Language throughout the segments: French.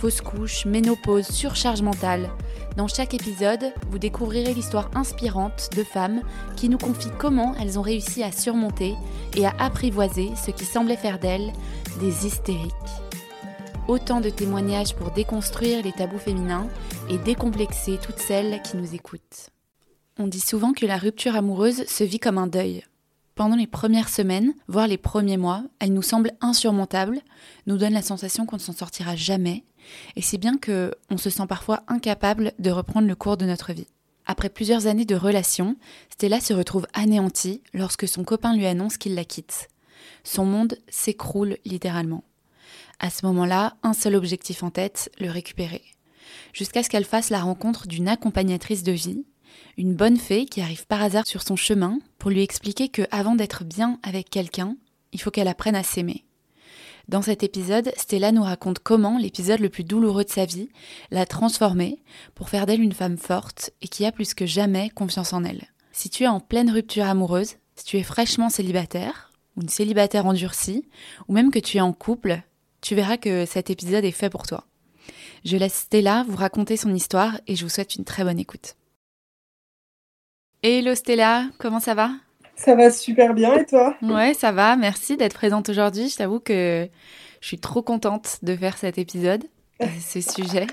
fausse couche, ménopause, surcharge mentale. Dans chaque épisode, vous découvrirez l'histoire inspirante de femmes qui nous confient comment elles ont réussi à surmonter et à apprivoiser ce qui semblait faire d'elles des hystériques. Autant de témoignages pour déconstruire les tabous féminins et décomplexer toutes celles qui nous écoutent. On dit souvent que la rupture amoureuse se vit comme un deuil. Pendant les premières semaines, voire les premiers mois, elle nous semble insurmontable, nous donne la sensation qu'on ne s'en sortira jamais, et c'est bien que on se sent parfois incapable de reprendre le cours de notre vie. Après plusieurs années de relation, Stella se retrouve anéantie lorsque son copain lui annonce qu'il la quitte. Son monde s'écroule littéralement. À ce moment-là, un seul objectif en tête, le récupérer. Jusqu'à ce qu'elle fasse la rencontre d'une accompagnatrice de vie, une bonne fée qui arrive par hasard sur son chemin pour lui expliquer que avant d'être bien avec quelqu'un, il faut qu'elle apprenne à s'aimer. Dans cet épisode, Stella nous raconte comment l'épisode le plus douloureux de sa vie l'a transformée pour faire d'elle une femme forte et qui a plus que jamais confiance en elle. Si tu es en pleine rupture amoureuse, si tu es fraîchement célibataire, ou une célibataire endurcie, ou même que tu es en couple, tu verras que cet épisode est fait pour toi. Je laisse Stella vous raconter son histoire et je vous souhaite une très bonne écoute. Hello Stella, comment ça va? Ça va super bien et toi? Ouais, ça va. Merci d'être présente aujourd'hui. Je t'avoue que je suis trop contente de faire cet épisode, ce sujet.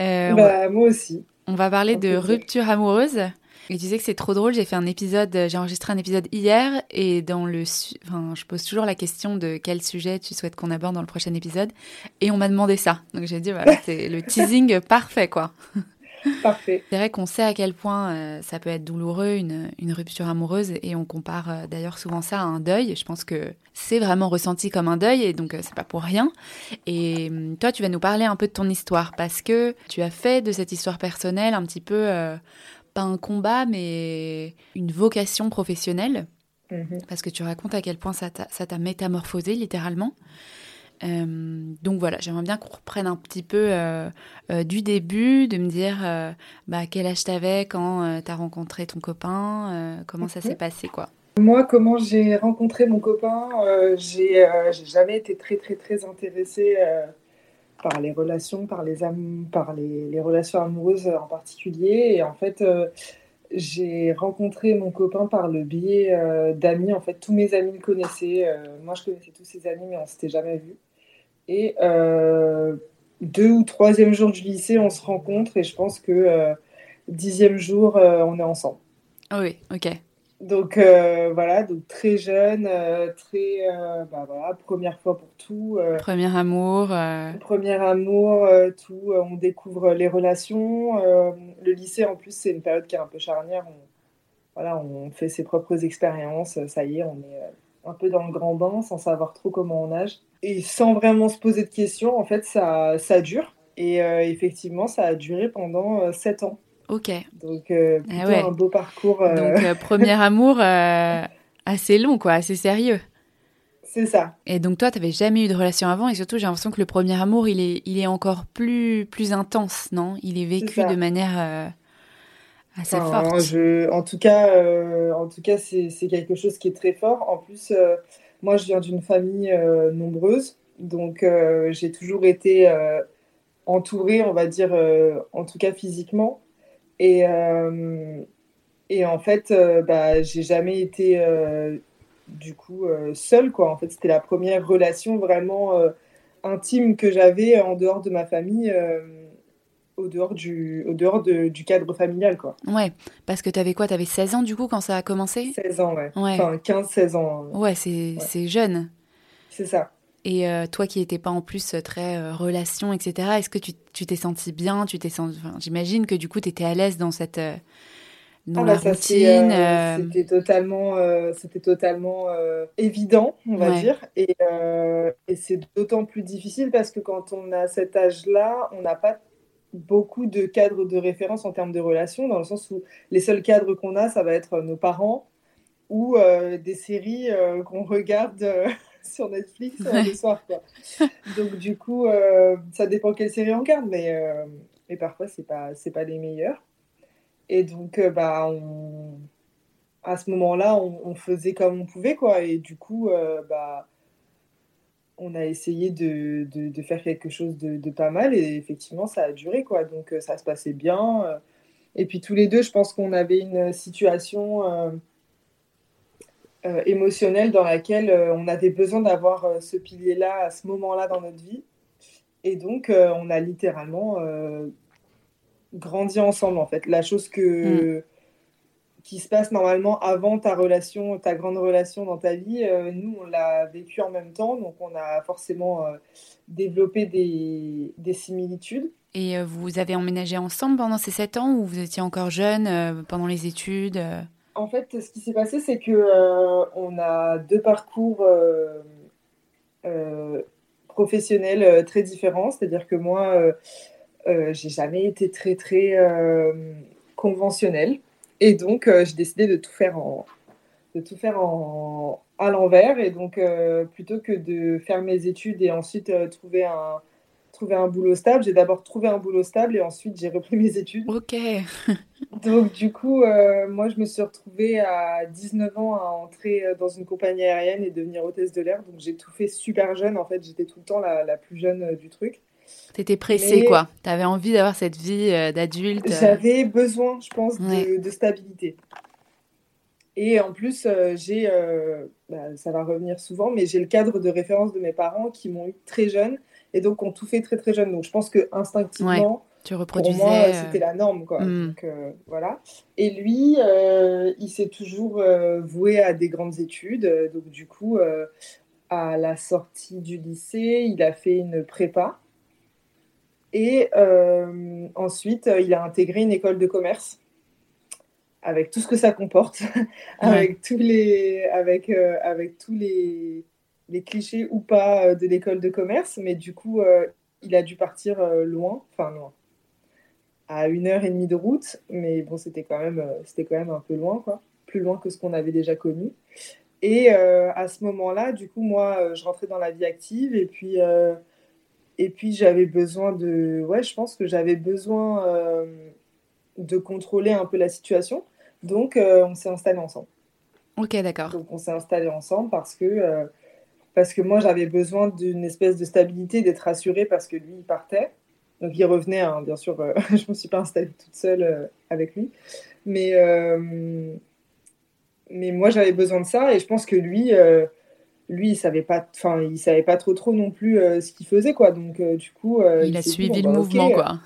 Euh, bah, moi aussi. On va parler de rupture amoureuse. Et tu sais que c'est trop drôle, j'ai fait un épisode, j'ai enregistré un épisode hier et dans le, enfin, je pose toujours la question de quel sujet tu souhaites qu'on aborde dans le prochain épisode et on m'a demandé ça. Donc j'ai dit voilà, c'est le teasing parfait quoi. Parfait. C'est vrai qu'on sait à quel point euh, ça peut être douloureux, une, une rupture amoureuse, et on compare euh, d'ailleurs souvent ça à un deuil. Je pense que c'est vraiment ressenti comme un deuil, et donc euh, c'est pas pour rien. Et hum, toi, tu vas nous parler un peu de ton histoire, parce que tu as fait de cette histoire personnelle un petit peu, pas un combat, mais une vocation professionnelle. Mhm. Parce que tu racontes à quel point ça t'a métamorphosé littéralement. Euh, donc voilà, j'aimerais bien qu'on reprenne un petit peu euh, euh, du début, de me dire bah, quel âge t'avais quand tu as rencontré ton copain, comment ça s'est passé quoi? Moi, comment j'ai rencontré mon copain, j'ai jamais été très très très intéressée par les relations, par les, par les, les, relations amoureuses en particulier. Et en fait, j'ai rencontré mon copain par le biais d'amis. En fait, tous mes amis le connaissaient. moi, je connaissais tous ses amis, mais on s'était jamais vus. Et euh, deux ou troisième jour du lycée, on se rencontre et je pense que euh, dixième jour, euh, on est ensemble. Ah oui, ok. Donc voilà, donc très jeune, très bah, voilà, première fois pour tout. premier amour. Premier amour, tout. on découvre les relations. le lycée en plus c'est une période qui est un peu charnière. On, voilà, on fait ses propres expériences. Ça y est, on est un peu dans le grand bain sans savoir trop comment on nage. Et sans vraiment se poser de questions, en fait, ça, ça dure. Et euh, effectivement, ça a duré pendant euh, sept ans. Ok. Donc, euh, ah plutôt un beau parcours. Donc, premier amour assez long, quoi, assez sérieux. C'est ça. Et donc, toi, tu n'avais jamais eu de relation avant. Et surtout, j'ai l'impression que le premier amour, il est, il est encore plus, plus intense, non? Il est vécu de manière assez en tout cas, euh, en tout cas c'est quelque chose qui est très fort. En plus, euh, moi, je viens d'une famille euh, nombreuse, donc j'ai toujours été entourée, on va dire, en tout cas physiquement. Et, et en fait, bah, j'ai jamais été du coup seule, quoi. En fait, c'était la première relation vraiment intime que j'avais en dehors de ma famille au dehors du, au dehors du cadre familial, quoi. Ouais, parce que tu avais quoi Tu avais 16 ans, du coup, quand ça a commencé? 16 ans, ouais. Enfin, 15-16 ans. Hein. Ouais, c'est jeune. C'est ça. Et euh, toi qui n'étais pas en plus très euh, relation, etc., est-ce que tu t'es senti bien? Tu t'es senti... J'imagine que du coup, tu étais à l'aise dans cette... Euh, dans ah la bah, routine. C'était totalement, c'était totalement évident, on va dire. Et, et c'est d'autant plus difficile parce que quand on a cet âge-là, on n'a pas beaucoup de cadres de référence en termes de relations, dans le sens où les seuls cadres qu'on a, ça va être nos parents ou des séries qu'on regarde sur Netflix le soir. Donc du coup, ça dépend quelle série on regarde, mais, mais parfois c'est pas c'est pas les meilleurs. Et donc bah on à ce moment-là, on, faisait comme on pouvait, quoi. Et du coup, euh, bah, on a essayé de, de, faire quelque chose de, pas mal. Et effectivement, ça a duré, quoi. Donc, euh, ça se passait bien. Euh. Et puis, tous les deux, je pense qu'on avait une situation émotionnelle dans laquelle on avait besoin d'avoir ce pilier-là à ce moment-là dans notre vie. Et donc, on a littéralement grandi ensemble, en fait. La chose que... Mm qui se passe normalement avant ta relation, ta grande relation dans ta vie, euh, nous, on l'a vécu en même temps, donc on a forcément euh, développé des, des, similitudes. Et euh, vous avez emménagé ensemble pendant ces sept ans ou vous étiez encore jeune pendant les études En fait, ce qui s'est passé, c'est que on a deux parcours professionnels très différents. C'est-à-dire que moi, j'ai jamais été très très conventionnelle. Et donc, euh, j'ai décidé de tout faire en, de tout faire en, à l'envers. Et donc, euh, plutôt que de faire mes études et ensuite euh, trouver, un, trouver un boulot stable, j'ai d'abord trouvé un boulot stable et ensuite j'ai repris mes études. Ok. donc, du coup, moi, je me suis retrouvée à 19 ans à entrer dans une compagnie aérienne et devenir hôtesse de l'air. Donc, j'ai tout fait super jeune. En fait, j'étais tout le temps la, la plus jeune du truc. T'étais pressée, quoi. T'avais envie d'avoir cette vie euh, d'adulte. Euh. J'avais besoin, je pense, de, stabilité. Et en plus, euh, j'ai, bah, ça va revenir souvent, mais j'ai le cadre de référence de mes parents qui m'ont eu très jeune et donc ont tout fait très très jeune. Donc je pense que instinctivement, tu reproduisais, pour moi, c'était la norme, quoi. Hmm. Donc, voilà. Et lui, il s'est toujours voué à des grandes études. Donc du coup, à la sortie du lycée, il a fait une prépa et euh, ensuite, il a intégré une école de commerce avec tout ce que ça comporte, avec tous les, avec, euh, avec tous les, les, clichés ou pas euh, de l'école de commerce. Mais du coup, il a dû partir loin, enfin loin, à une heure et demie de route. Mais bon, c'était quand même, c'était quand même un peu loin, quoi, plus loin que ce qu'on avait déjà connu. Et à ce moment-là, du coup, moi, je rentrais dans la vie active et puis et puis j'avais besoin de... Ouais, je pense que j'avais besoin euh, de contrôler un peu la situation. Donc euh, on s'est installé ensemble. Ok, d'accord. Donc on s'est installé ensemble parce que, euh, parce que moi j'avais besoin d'une espèce de stabilité, d'être rassurée parce que lui il partait. Donc il revenait, hein, bien sûr, je ne me suis pas installée toute seule avec lui. Mais, mais moi j'avais besoin de ça et je pense que lui lui, il savait pas, enfin, il savait pas trop trop non plus euh, ce qu'il faisait, quoi. Donc, euh, du coup, euh, il, a suivi le bah, mouvement, quoi.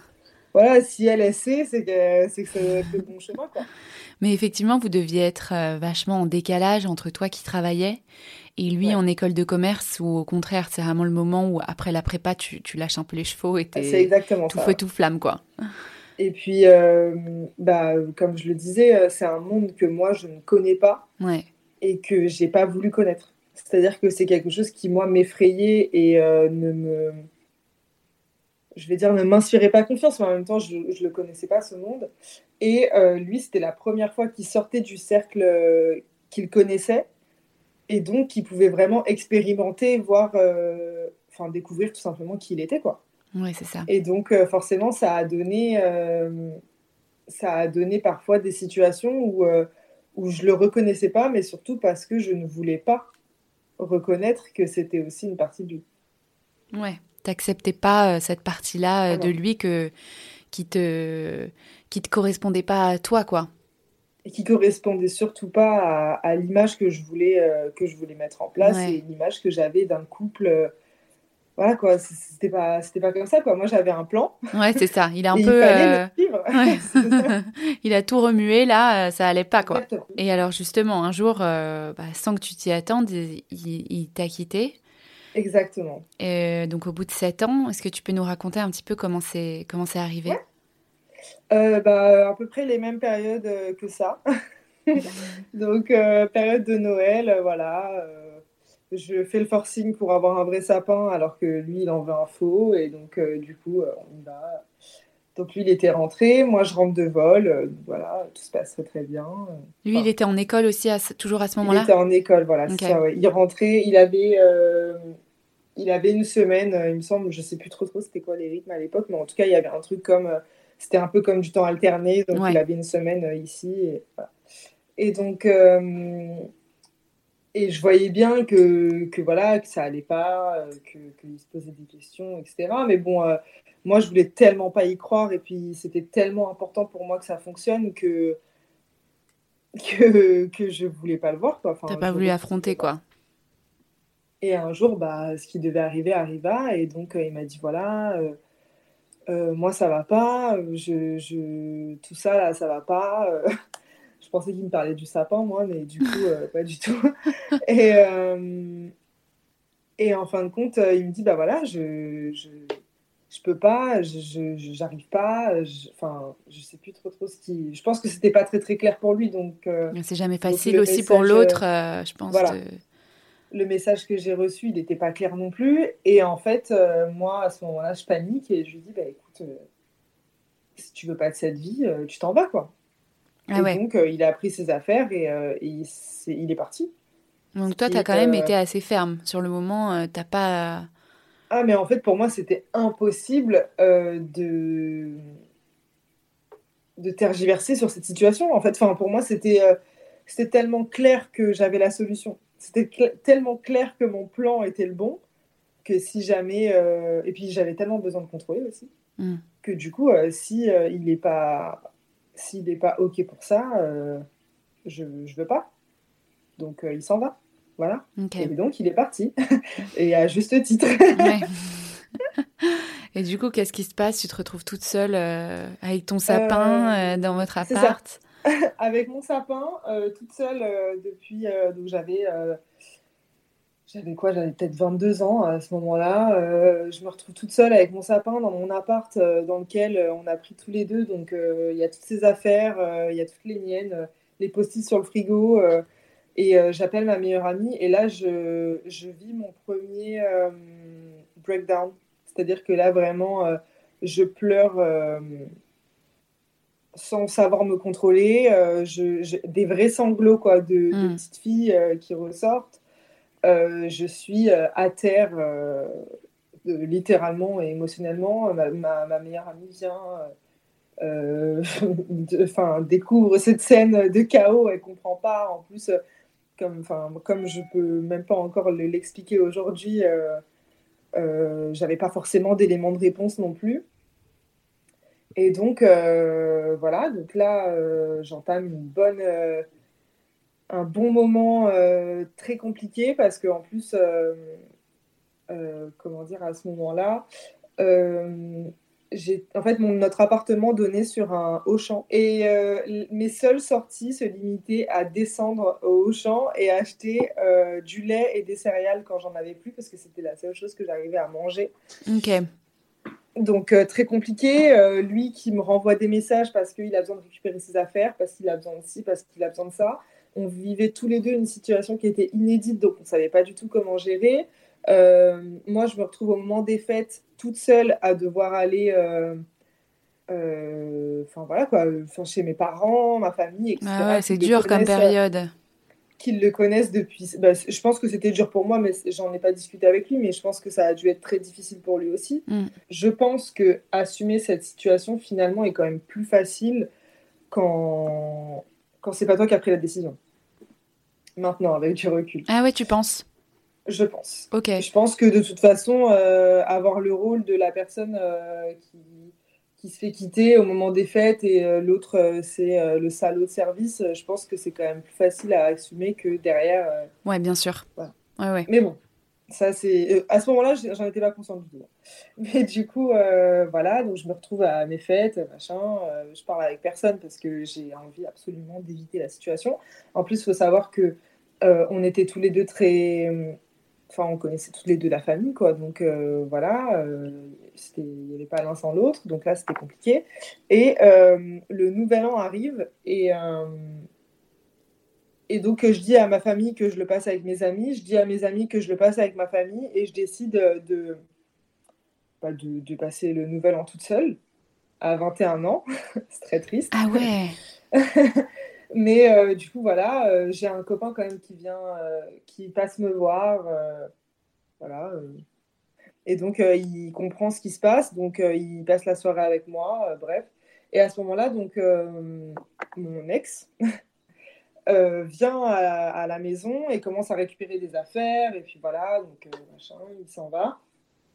Voilà, si elle sait, c'est que c'est que ça le bon chemin, quoi. Mais effectivement, vous deviez être vachement en décalage entre toi qui travaillais et lui en école de commerce, ou au contraire, c'est vraiment le moment où après la prépa, tu, tu lâches un peu les chevaux et exactement tout feu tout flamme, quoi. Et puis, bah, comme je le disais, c'est un monde que moi je ne connais pas ouais. et que j'ai pas voulu connaître. C'est-à-dire que c'est quelque chose qui, moi, m'effrayait et euh, ne me. Je vais dire, ne m'inspirait pas confiance, mais en même temps, je ne le connaissais pas, ce monde. Et euh, lui, c'était la première fois qu'il sortait du cercle euh, qu'il connaissait. Et donc, il pouvait vraiment expérimenter, voir, enfin, découvrir tout simplement qui il était, quoi. Oui, c'est ça. Et donc, forcément, ça a donné. ça a donné parfois des situations où, où je le reconnaissais pas, mais surtout parce que je ne voulais pas reconnaître que c'était aussi une partie de lui. Ouais, t'acceptais pas euh, cette partie-là euh, de lui que qui te qui te correspondait pas à toi, quoi. Et qui correspondait surtout pas à, l'image que je voulais euh, que je voulais mettre en place et l'image que j'avais d'un couple voilà quoi, c'était pas, c'était pas comme ça quoi. Moi j'avais un plan. Ouais, c'est ça. Il a un peu. il a tout remué là, ça allait pas quoi. Et alors justement, un jour, euh, bah, sans que tu t'y attendes, il, t'a quitté. Exactement. Et donc au bout de sept ans, est-ce que tu peux nous raconter un petit peu comment c'est comment c'est arrivé? Euh, bah, à peu près les mêmes périodes euh, que ça. donc période de Noël, voilà je fais le forcing pour avoir un vrai sapin alors que lui il en veut un faux et donc euh, du coup euh, on y va Donc lui, il était rentré, moi je rentre de vol, voilà, tout se passe très bien. Lui, il était en école aussi, à toujours à ce moment-là Il était en école, voilà, ça, Il rentrait, il avait, il avait une semaine, il me semble, je sais plus trop trop c'était quoi les rythmes à l'époque, mais en tout cas, il y avait un truc comme, c'était un peu comme du temps alterné, donc il avait une semaine ici. Et, et donc, et je voyais bien que, que, voilà, que ça allait pas, euh, qu'il se posait des questions, etc. Mais bon, euh, moi, je voulais tellement pas y croire. Et puis, c'était tellement important pour moi que ça fonctionne que, que, que je voulais pas le voir. Tu Enfin, pas voulu affronter, quoi. Et un jour, bah, ce qui devait arriver arriva. Et donc, euh, il m'a dit voilà, moi, ça va pas. Je, je, tout ça, là, ça va pas. Je pensais qu'il me parlait du sapin, moi, mais du coup, euh, pas du tout. Et, euh, et en fin de compte, euh, il me dit, bah voilà, je, je, je peux pas, je j'arrive pas, enfin, je sais plus trop trop ce qui... Je pense que c'était pas très très clair pour lui, donc... C'est jamais facile aussi pour l'autre, je pense. Voilà. Le message que j'ai reçu, il n'était pas clair non plus. Et en fait, moi, à ce moment-là, je panique et je lui dis, bah écoute, si tu veux pas de cette vie, tu t'en vas, quoi. Ah et donc, euh, il a pris ses affaires et, euh, il, est, il, est, parti. Donc, toi, tu as quand même été assez ferme. Sur le moment, euh, t'as pas. Ah, mais en fait, pour moi, c'était impossible de de tergiverser sur cette situation. En fait, enfin, pour moi, c'était c'était tellement clair que j'avais la solution. C'était tellement clair que mon plan était le bon que si jamais et puis j'avais tellement besoin de contrôler aussi hmm. que du coup, si il n'est pas s'il n'est pas OK pour ça, euh, je ne veux pas. Donc, euh, il s'en va. Voilà. Et donc, il est parti. et à juste titre. et du coup, qu'est-ce qui se passe? Tu te retrouves toute seule euh, avec ton sapin dans votre appart? Avec mon sapin, toute seule depuis. donc, j'avais j'avais quoi J'avais peut-être 22 ans à ce moment-là. Euh, je me retrouve toute seule avec mon sapin dans mon appart euh, dans lequel euh, on a pris tous les deux. Donc il y a toutes ces affaires, il y a toutes les miennes, les post-it sur le frigo. et j'appelle ma meilleure amie. Et là, je, je vis mon premier breakdown. C'est-à-dire que là, vraiment, je pleure sans savoir me contrôler. Je, des vrais sanglots quoi, de, de hmm. petites filles qui ressortent. Euh, je suis euh, à terre, euh, littéralement et émotionnellement. Ma, meilleure amie vient, enfin, découvre cette scène de chaos, elle comprend pas. En plus, comme, comme je peux même pas encore l'expliquer aujourd'hui, j'avais pas forcément d'éléments de réponse non plus. Et donc, voilà, donc là, j'entame une bonne, un bon moment euh, très compliqué parce qu'en plus, euh, euh, comment dire, à ce moment-là, en fait mon, notre appartement donnait sur un Auchan et mes seules sorties se limitaient à descendre au Auchan et acheter du lait et des céréales quand j'en avais plus parce que c'était la seule chose que j'arrivais à manger. Ok. Donc très compliqué. lui qui me renvoie des messages parce qu'il a besoin de récupérer ses affaires, parce qu'il a besoin de ci, parce qu'il a besoin de ça on vivait tous les deux une situation qui était inédite, donc on ne savait pas du tout comment gérer. Euh, moi, je me retrouve au moment des fêtes toute seule à devoir aller, euh, euh, voilà quoi, chez mes parents, ma famille, etc. Ah c'est dur comme période. Qu'ils le connaissent depuis. Bah, je pense que c'était dur pour moi, mais j'en ai pas discuté avec lui, mais je pense que ça a dû être très difficile pour lui aussi. Mm. Je pense que assumer cette situation finalement est quand même plus facile quand quand c'est pas toi qui as pris la décision maintenant, avec du recul. Ah ouais, tu penses? Je pense. Ok. Je pense que de toute façon, euh, avoir le rôle de la personne euh, qui, qui, se fait quitter au moment des fêtes et euh, l'autre, c'est le salaud de service, je pense que c'est quand même plus facile à assumer que derrière. ouais, bien sûr. Ouais, ouais. Mais bon, ça c'est à ce moment-là j'en étais pas consciente du tout mais du coup voilà donc je me retrouve à mes fêtes machin je parle avec personne parce que j'ai envie absolument d'éviter la situation en plus il faut savoir que euh, on était tous les deux très. Enfin, on connaissait tous les deux la famille, quoi. Donc euh, voilà, euh, il n'y avait pas l'un sans l'autre. Donc là, c'était compliqué. Et le nouvel an arrive et. Et donc, je dis à ma famille que je le passe avec mes amis, je dis à mes amis que je le passe avec ma famille, et je décide de, bah, de, de, passer le nouvel an toute seule. à 21 ans. c'est très triste. Ah ouais Mais du coup, voilà, j'ai un copain quand même qui vient, qui passe me voir. voilà. Et donc, il comprend ce qui se passe. Donc, il passe la soirée avec moi. bref. Et à ce moment-là, donc, mon ex Euh, vient à, la maison et commence à récupérer des affaires. Et puis voilà, donc euh, machin, il s'en va.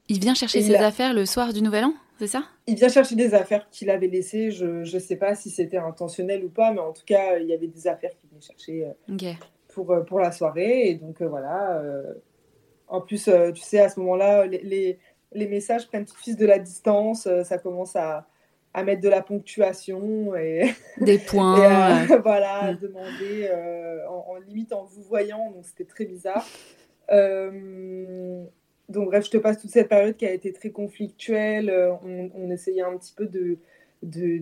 Il vient chercher ses affaires le soir du Nouvel An, c'est ça? Il vient chercher des affaires qu'il avait laissées. Je ne sais pas si c'était intentionnel ou pas, mais en tout cas, il y avait des affaires qu'il venait chercher euh, pour, pour la soirée. Et donc voilà. en plus, tu sais, à ce moment-là, les, les, les, messages prennent tout de suite de la distance. ça commence à, à mettre de la ponctuation et des points. et voilà, demander euh, en, limite en vous voyant, donc c'était très bizarre. Euh, donc bref, je te passe toute cette période qui a été très conflictuelle. Euh, on, essayait un petit peu de, de,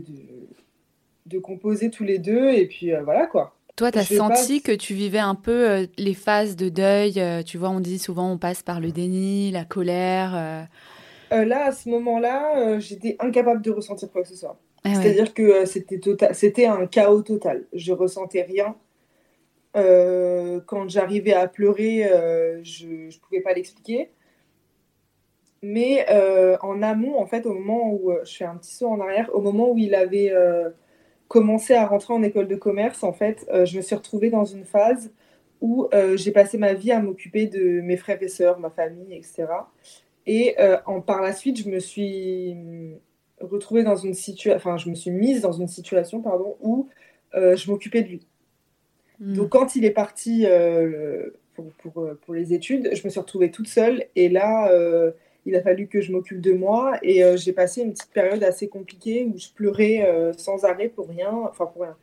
de, composer tous les deux et puis voilà quoi. Toi, tu as senti que tu vivais un peu les phases de deuil. tu vois, on dit souvent on passe par le déni, la colère. Euh, là, à ce moment-là, euh, j'étais incapable de ressentir quoi que ce soit. Ah C'est-à-dire que euh, c'était tota-, c'était un chaos total. Je ressentais rien. quand j'arrivais à pleurer, je ne pouvais pas l'expliquer. Mais en amont, en fait, au moment où je fais un petit saut en arrière, au moment où il avait commencé à rentrer en école de commerce, en fait, je me suis retrouvée dans une phase où j'ai passé ma vie à m'occuper de mes frères et sœurs, ma famille, etc. Et euh, en, par la suite, je me suis retrouvée dans une situation, enfin, je me suis mise dans une situation, pardon, où euh, je m'occupais de lui. Hmm. Donc, quand il est parti euh, pour, pour, pour, les études, je me suis retrouvée toute seule. Et là, il a fallu que je m'occupe de moi. Et j'ai passé une petite période assez compliquée où je pleurais sans arrêt pour rien. Enfin, pour rien.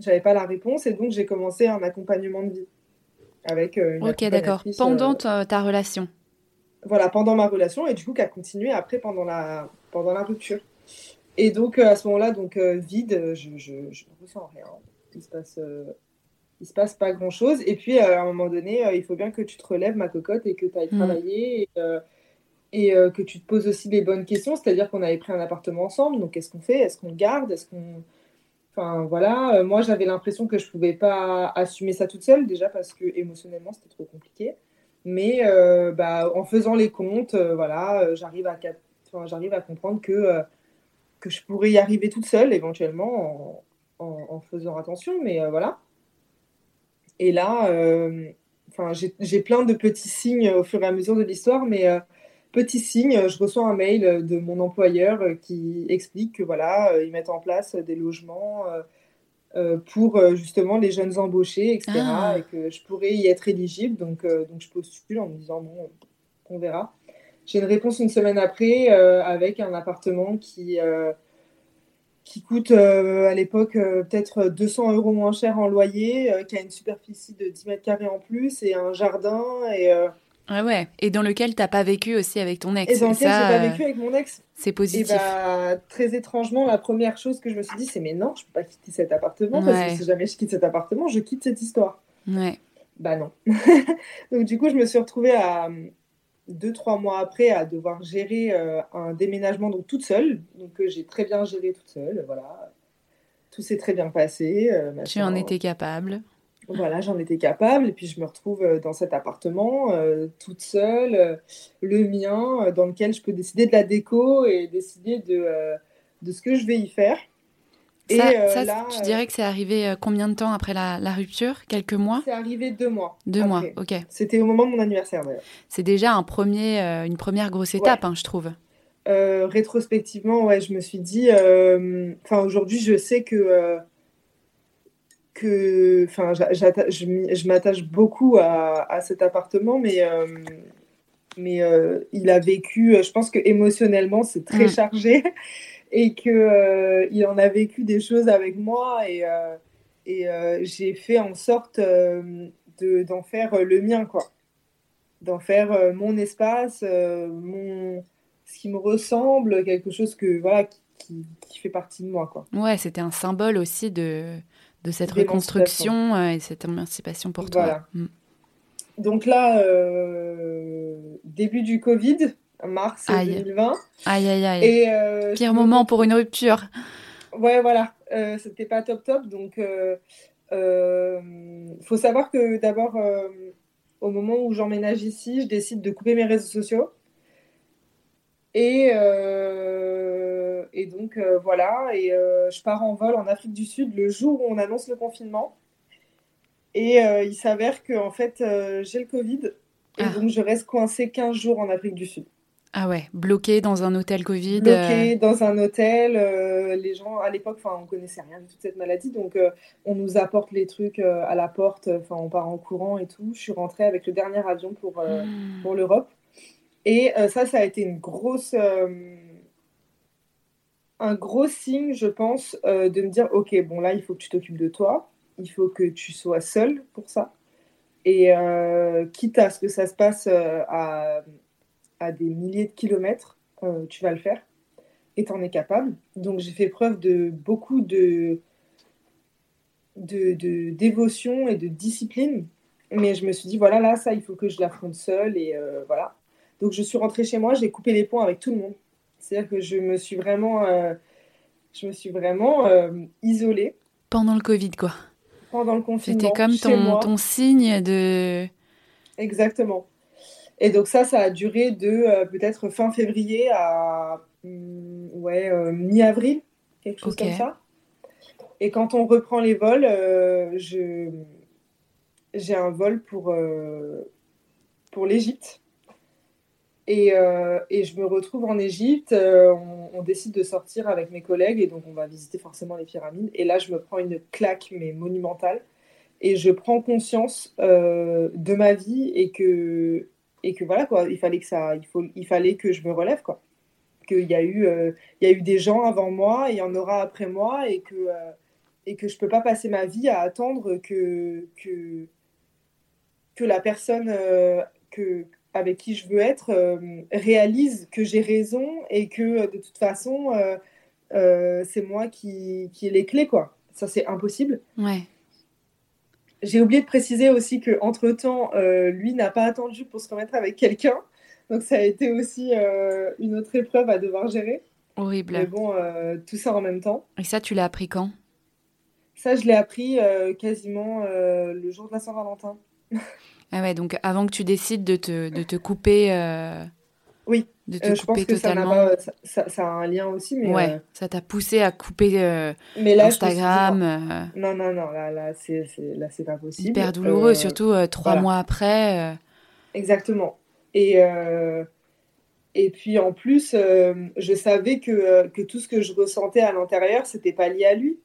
J'avais pas la réponse. Et donc, j'ai commencé un accompagnement de vie. Avec une ok, d'accord. Pendant ta relation voilà, pendant ma relation et du coup qui a continué après pendant la, pendant la rupture. Et donc euh, à ce moment-là, donc euh, vide, je, je, je, ne ressens rien. Il se passe, euh, il se passe pas grand-chose. Et puis à un moment donné, il faut bien que tu te relèves ma cocotte et que tu ailles mm. travailler et, et que tu te poses aussi les bonnes questions. C'est-à-dire qu'on avait pris un appartement ensemble, donc qu'est-ce qu'on fait? Est-ce qu'on garde? Est-ce qu'on Enfin voilà, moi j'avais l'impression que je pouvais pas assumer ça toute seule déjà parce que émotionnellement c'était trop compliqué. Mais euh, bah, en faisant les comptes, euh, voilà, euh, j'arrive à, j'arrive à comprendre que, que je pourrais y arriver toute seule éventuellement en, faisant attention. Mais voilà. Et là, enfin, j'ai plein de petits signes au fur et à mesure de l'histoire, mais petit signe, je reçois un mail de mon employeur qui explique que voilà, ils mettent en place des logements euh, pour euh, justement les jeunes embauchés, etc. Ah. Et que je pourrais y être éligible. Donc, euh, donc je postule en me disant, bon, on verra. J'ai une réponse une semaine après avec un appartement qui, qui coûte à l'époque peut-être 200 euros moins cher en loyer, qui a une superficie de 10 mètres carrés en plus et un jardin. Et, ah ouais, et dans lequel tu n'as pas vécu aussi avec ton ex. Et dans lequel j'ai pas vécu avec mon ex. C'est positif. Et bah, très étrangement, la première chose que je me suis dit, c'est mais non, je peux pas quitter cet appartement parce que si jamais je quitte cet appartement, je quitte cette histoire. Ouais. Bah non. Donc du coup, je me suis retrouvée à deux trois mois après à devoir gérer euh, un déménagement donc toute seule. Donc euh, j'ai très bien géré toute seule. Voilà, tout s'est très bien passé. Euh, tu en étais capable. Voilà, j'en étais capable. Et puis, je me retrouve euh, dans cet appartement, euh, toute seule, euh, le mien, dans lequel je peux décider de la déco et décider de, de ce que je vais y faire. Ça, et, là, tu dirais que c'est arrivé combien de temps après la, la rupture? Quelques mois? C'est arrivé deux mois. Deux mois, ok. C'était au moment de mon anniversaire, d'ailleurs. C'est déjà un premier, une première grosse étape, hein, je trouve. rétrospectivement, ouais, je me suis dit... Enfin, aujourd'hui, je sais que que, enfin, je m'attache beaucoup à, à, cet appartement, mais, euh, mais euh, il a vécu, je pense que émotionnellement, c'est très mm. chargé et que euh, il en a vécu des choses avec moi et, et j'ai fait en sorte d'en faire le mien, quoi, d'en faire mon espace, mon, ce qui me ressemble, quelque chose que voilà qui, qui fait partie de moi, quoi. Ouais, c'était un symbole aussi de de cette reconstruction euh, et cette émancipation pour toi. Mm. Donc là, euh, début du Covid, mars 2020. Aïe, aïe, aïe. Et, Pire moment pour une rupture. Ouais, voilà. C'était pas top top. Donc, faut savoir que d'abord, au moment où j'emménage ici, je décide de couper mes réseaux sociaux. Et, euh, et donc euh, voilà, et euh, je pars en vol en Afrique du Sud le jour où on annonce le confinement. Et il s'avère que en fait j'ai le Covid et ah. donc je reste coincée 15 jours en Afrique du Sud. Ah ouais, bloqué dans un hôtel Covid. Bloqué dans un hôtel. les gens, à l'époque, enfin, on connaissait rien de toute cette maladie, donc on nous apporte les trucs à la porte. Enfin, on part en courant et tout. Je suis rentrée avec le dernier avion pour hmm. pour l'Europe. Et euh, ça, ça a été une grosse, euh, un gros signe, je pense, euh, de me dire, OK, bon là, il faut que tu t'occupes de toi, il faut que tu sois seule pour ça. Et quitte à ce que ça se passe à, à, des milliers de kilomètres, tu vas le faire et tu en es capable. Donc j'ai fait preuve de beaucoup de, de, de, dévotion et de discipline. Mais je me suis dit, voilà, là, ça, il faut que je l'affronte seule. Et voilà. Donc je suis rentrée chez moi, j'ai coupé les ponts avec tout le monde. C'est-à-dire que je me suis vraiment, euh, je me suis vraiment euh, isolée. Pendant le Covid, quoi. Pendant le confinement. C'était comme ton, ton, signe de. Exactement. Et donc ça, ça a duré de euh, peut-être fin février à mm, ouais, mi-avril, quelque chose comme ça. Et quand on reprend les vols, je j'ai un vol pour, pour l'Égypte. Et, euh, et, je me retrouve en Égypte. Euh, on, décide de sortir avec mes collègues et donc on va visiter forcément les pyramides. Et là, je me prends une claque, mais monumentale. Et je prends conscience euh, de ma vie et que, et que voilà, quoi, il fallait que, ça, il faut, il fallait que je me relève. Quoi. Qu'il y, a eu, il y a eu des gens avant moi il y en aura après moi et que, et que je ne peux pas passer ma vie à attendre que, que, que la personne que avec qui je veux être euh, réalise que j'ai raison et que euh, de toute façon, euh, c'est moi qui, qui ai les clés, quoi. Ça, c'est impossible. Ouais. J'ai oublié de préciser aussi qu'entre temps, lui n'a pas attendu pour se remettre avec quelqu'un. Donc, ça a été aussi une autre épreuve à devoir gérer. Horrible. Mais bon, tout ça en même temps. Et ça, tu l'as appris quand? Ça, je l'ai appris quasiment le jour de la Saint-Valentin. Ah ouais, donc avant que tu décides de te, de te couper. Euh, oui, de te euh, je pense que totalement. Ça, ça, a un lien aussi. Mais ouais, euh, ça t'a poussé à couper mais là, Instagram. non, non, non, là, là c'est pas possible. Hyper douloureux, surtout trois mois après. Exactement. Et. Et puis en plus, je savais que, que, tout ce que je ressentais à l'intérieur, c'était pas lié à lui.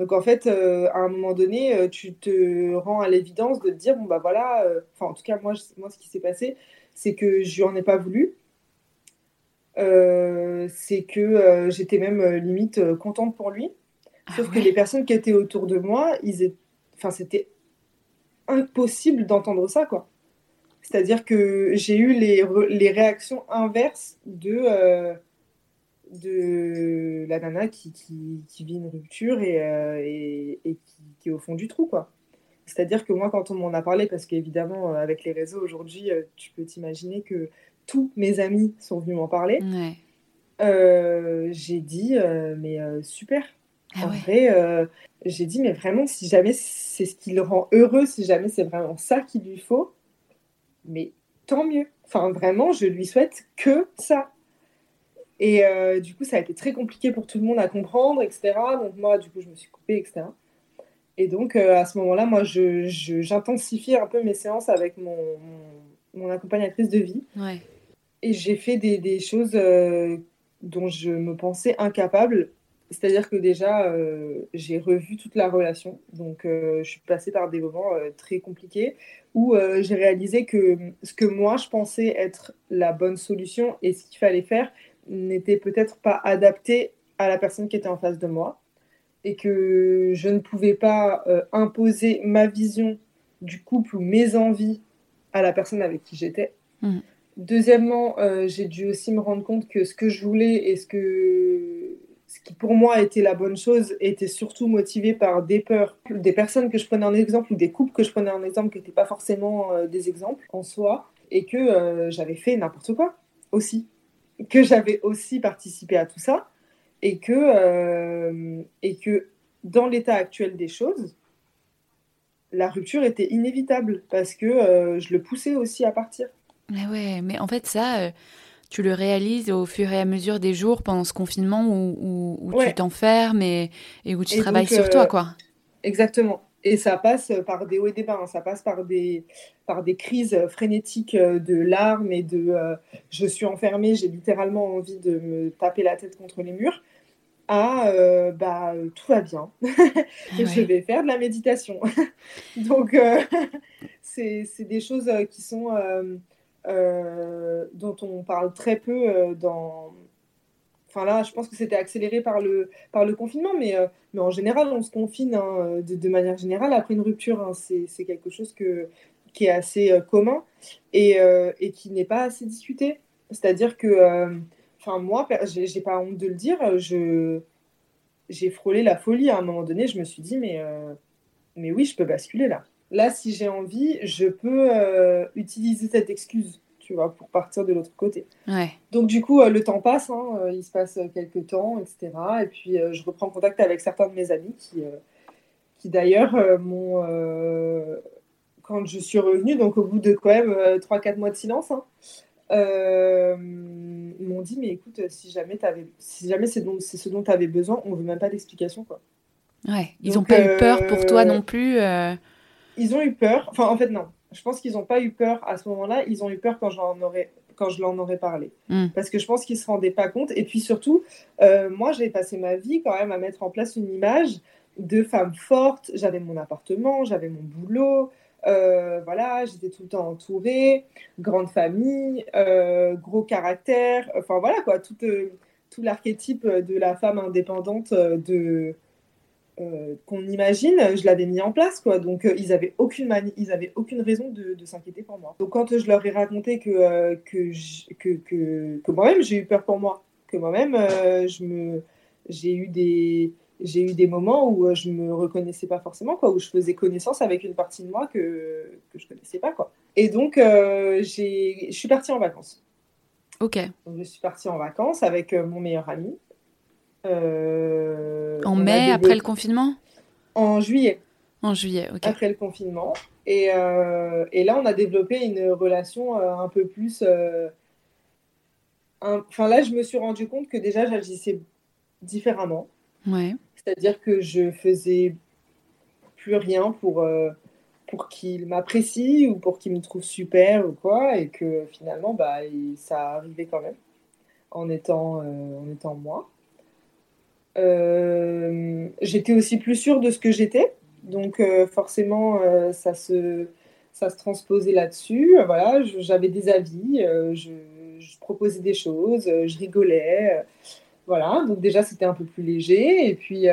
Donc en fait, euh, à un moment donné, euh, tu te rends à l'évidence de te dire, bon bah voilà, euh, enfin en tout cas moi, moi ce qui s'est passé, c'est que je lui en ai pas voulu. c'est que j'étais même limite contente pour lui. Ah Sauf que les personnes qui étaient autour de moi, ils enfin c'était impossible d'entendre ça quoi. C'est-à-dire que j'ai eu les, les, réactions inverses de de la nana qui, qui, vit une rupture et, euh, et, qui, est au fond du trou, quoi. C'est-à-dire que moi, quand on m'en a parlé, parce qu'évidemment, euh, avec les réseaux aujourd'hui, euh, tu peux t'imaginer que tous mes amis sont venus m'en parler. j'ai dit, mais super. Ah en vrai, j'ai dit, mais vraiment, si jamais c'est ce qui le rend heureux, si jamais c'est vraiment ça qu'il lui faut, mais tant mieux. Enfin, vraiment, je lui souhaite que ça. Et euh, du coup, ça a été très compliqué pour tout le monde à comprendre, etc. Donc moi, du coup, je me suis coupée, etc. Et donc, euh, à ce moment-là, moi, j'intensifiais un peu mes séances avec mon, mon, accompagnatrice de vie. Et j'ai fait des, des choses euh, dont je me pensais incapable. C'est-à-dire que déjà, j'ai revu toute la relation. Donc, je suis passée par des moments très compliqués où j'ai réalisé que ce que moi, je pensais être la bonne solution et ce qu'il fallait faire, n'était peut-être pas adapté à la personne qui était en face de moi et que je ne pouvais pas euh, imposer ma vision du couple ou mes envies à la personne avec qui j'étais. Mm. Deuxièmement, euh, j'ai dû aussi me rendre compte que ce que je voulais et ce, que, ce qui pour moi était la bonne chose était surtout motivé par des peurs, des personnes que je prenais en exemple ou des couples que je prenais en exemple qui n'étaient pas forcément euh, des exemples en soi et que j'avais fait n'importe quoi aussi, que j'avais aussi participé à tout ça, et que, et que dans l'état actuel des choses, la rupture était inévitable parce que je le poussais aussi à partir. Mais ouais, mais en fait, ça, tu le réalises au fur et à mesure des jours pendant ce confinement où, où, tu t'enfermes et, et, où tu travailles sur toi, quoi. Exactement. Et ça passe par des hauts et des bas, hein. ça passe par des, par des crises frénétiques de larmes et de je suis enfermée, j'ai littéralement envie de me taper la tête contre les murs, à bah, tout va bien, je vais faire de la méditation. Donc, c'est des choses qui sont euh, dont on parle très peu euh, dans. Enfin là, je pense que c'était accéléré par le, par le confinement, mais, euh, mais en général, on se confine hein, de, manière générale après une rupture. Hein, c'est quelque chose que, qui est assez commun et, et qui n'est pas assez discuté. C'est-à-dire que, enfin moi, j'ai pas honte de le dire, j'ai frôlé la folie à un moment donné. Je me suis dit, mais, mais oui, je peux basculer là. Là, si j'ai envie, je peux euh, utiliser cette excuse, tu vois, pour partir de l'autre côté. Donc, du coup, euh, le temps passe, hein, euh, il se passe quelques temps, etc. Et puis, je reprends contact avec certains de mes amis qui, qui d'ailleurs, m'ont. quand je suis revenue, donc au bout de quand même 3-4 mois de silence, hein, m'ont dit mais écoute si jamais avais, si jamais c'est ce dont tu avais besoin on veut même pas d'explication quoi ouais ils n'ont pas eu peur pour toi non plus ils ont eu peur. Enfin, en fait, non. Je pense qu'ils n'ont pas eu peur à ce moment-là. Ils ont eu peur quand j'en aurais quand je l'en aurais parlé. Hmm. Parce que je pense qu'ils ne se rendaient pas compte. Et puis surtout, euh, moi, j'ai passé ma vie quand même à mettre en place une image de femme forte. J'avais mon appartement, j'avais mon boulot. Euh, voilà, j'étais tout le temps entourée, grande famille, euh, gros caractère, enfin voilà quoi, tout, tout l'archétype de la femme indépendante de, euh, qu'on imagine, je l'avais mis en place, quoi. Donc, euh, ils avaient aucune ils avaient aucune raison de, s'inquiéter pour moi. Donc, quand je leur ai raconté que, euh, que, que, que, moi-même, j'ai eu peur pour moi, que moi-même, je me, j'ai eu des, j'ai eu des moments où je me reconnaissais pas forcément, quoi, où je faisais connaissance avec une partie de moi que, que je connaissais pas, quoi. Et donc, j'ai, je suis partie en vacances. Ok. Donc, je suis partie en vacances avec mon meilleur ami. Euh, en mai, après le confinement? En juillet. En juillet, ok. Après le confinement. Et, euh, et là, on a développé une relation euh, un peu plus. Enfin, là, je me suis rendu compte que déjà, j'agissais différemment. Ouais. C'est-à-dire que je faisais plus rien pour, pour qu'il m'apprécie ou pour qu'il me trouve super ou quoi. Et que finalement, bah, ça arrivait quand même en étant, en étant moi. Euh, j'étais aussi plus sûre de ce que j'étais. Donc euh, forcément, euh, ça, se, ça se transposait là-dessus. Voilà, j'avais des avis, je, proposais des choses, je rigolais. voilà, donc déjà c'était un peu plus léger. Et puis.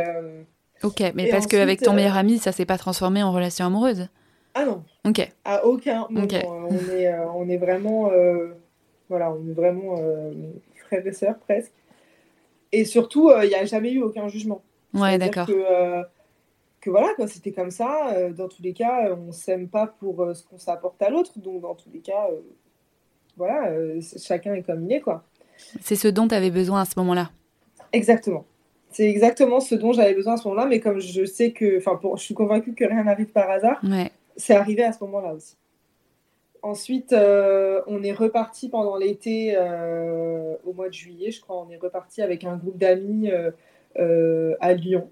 ok, mais parce qu'avec ton meilleur ami, ça s'est pas transformé en relation amoureuse? Ah non. Ok. À aucun moment. on, est, on est vraiment. voilà, on est vraiment frères et sœurs presque. Et surtout, euh, il n'y a jamais eu aucun jugement. Ouais, d'accord. Que, euh, que, voilà, c'était comme ça. Euh, dans tous les cas, on ne s'aime pas pour ce qu'on s'apporte à l'autre. Donc, dans tous les cas, voilà, chacun est comme il est, quoi. C'est ce dont tu avais besoin à ce moment-là. Exactement. C'est exactement ce dont j'avais besoin à ce moment-là, mais comme je sais que, enfin, je suis convaincue que rien n'arrive par hasard, ouais. c'est arrivé à ce moment-là aussi. Ensuite, euh, on est reparti pendant l'été, euh, au mois de juillet, je crois. On est reparti avec un groupe d'amis euh, à Lyon.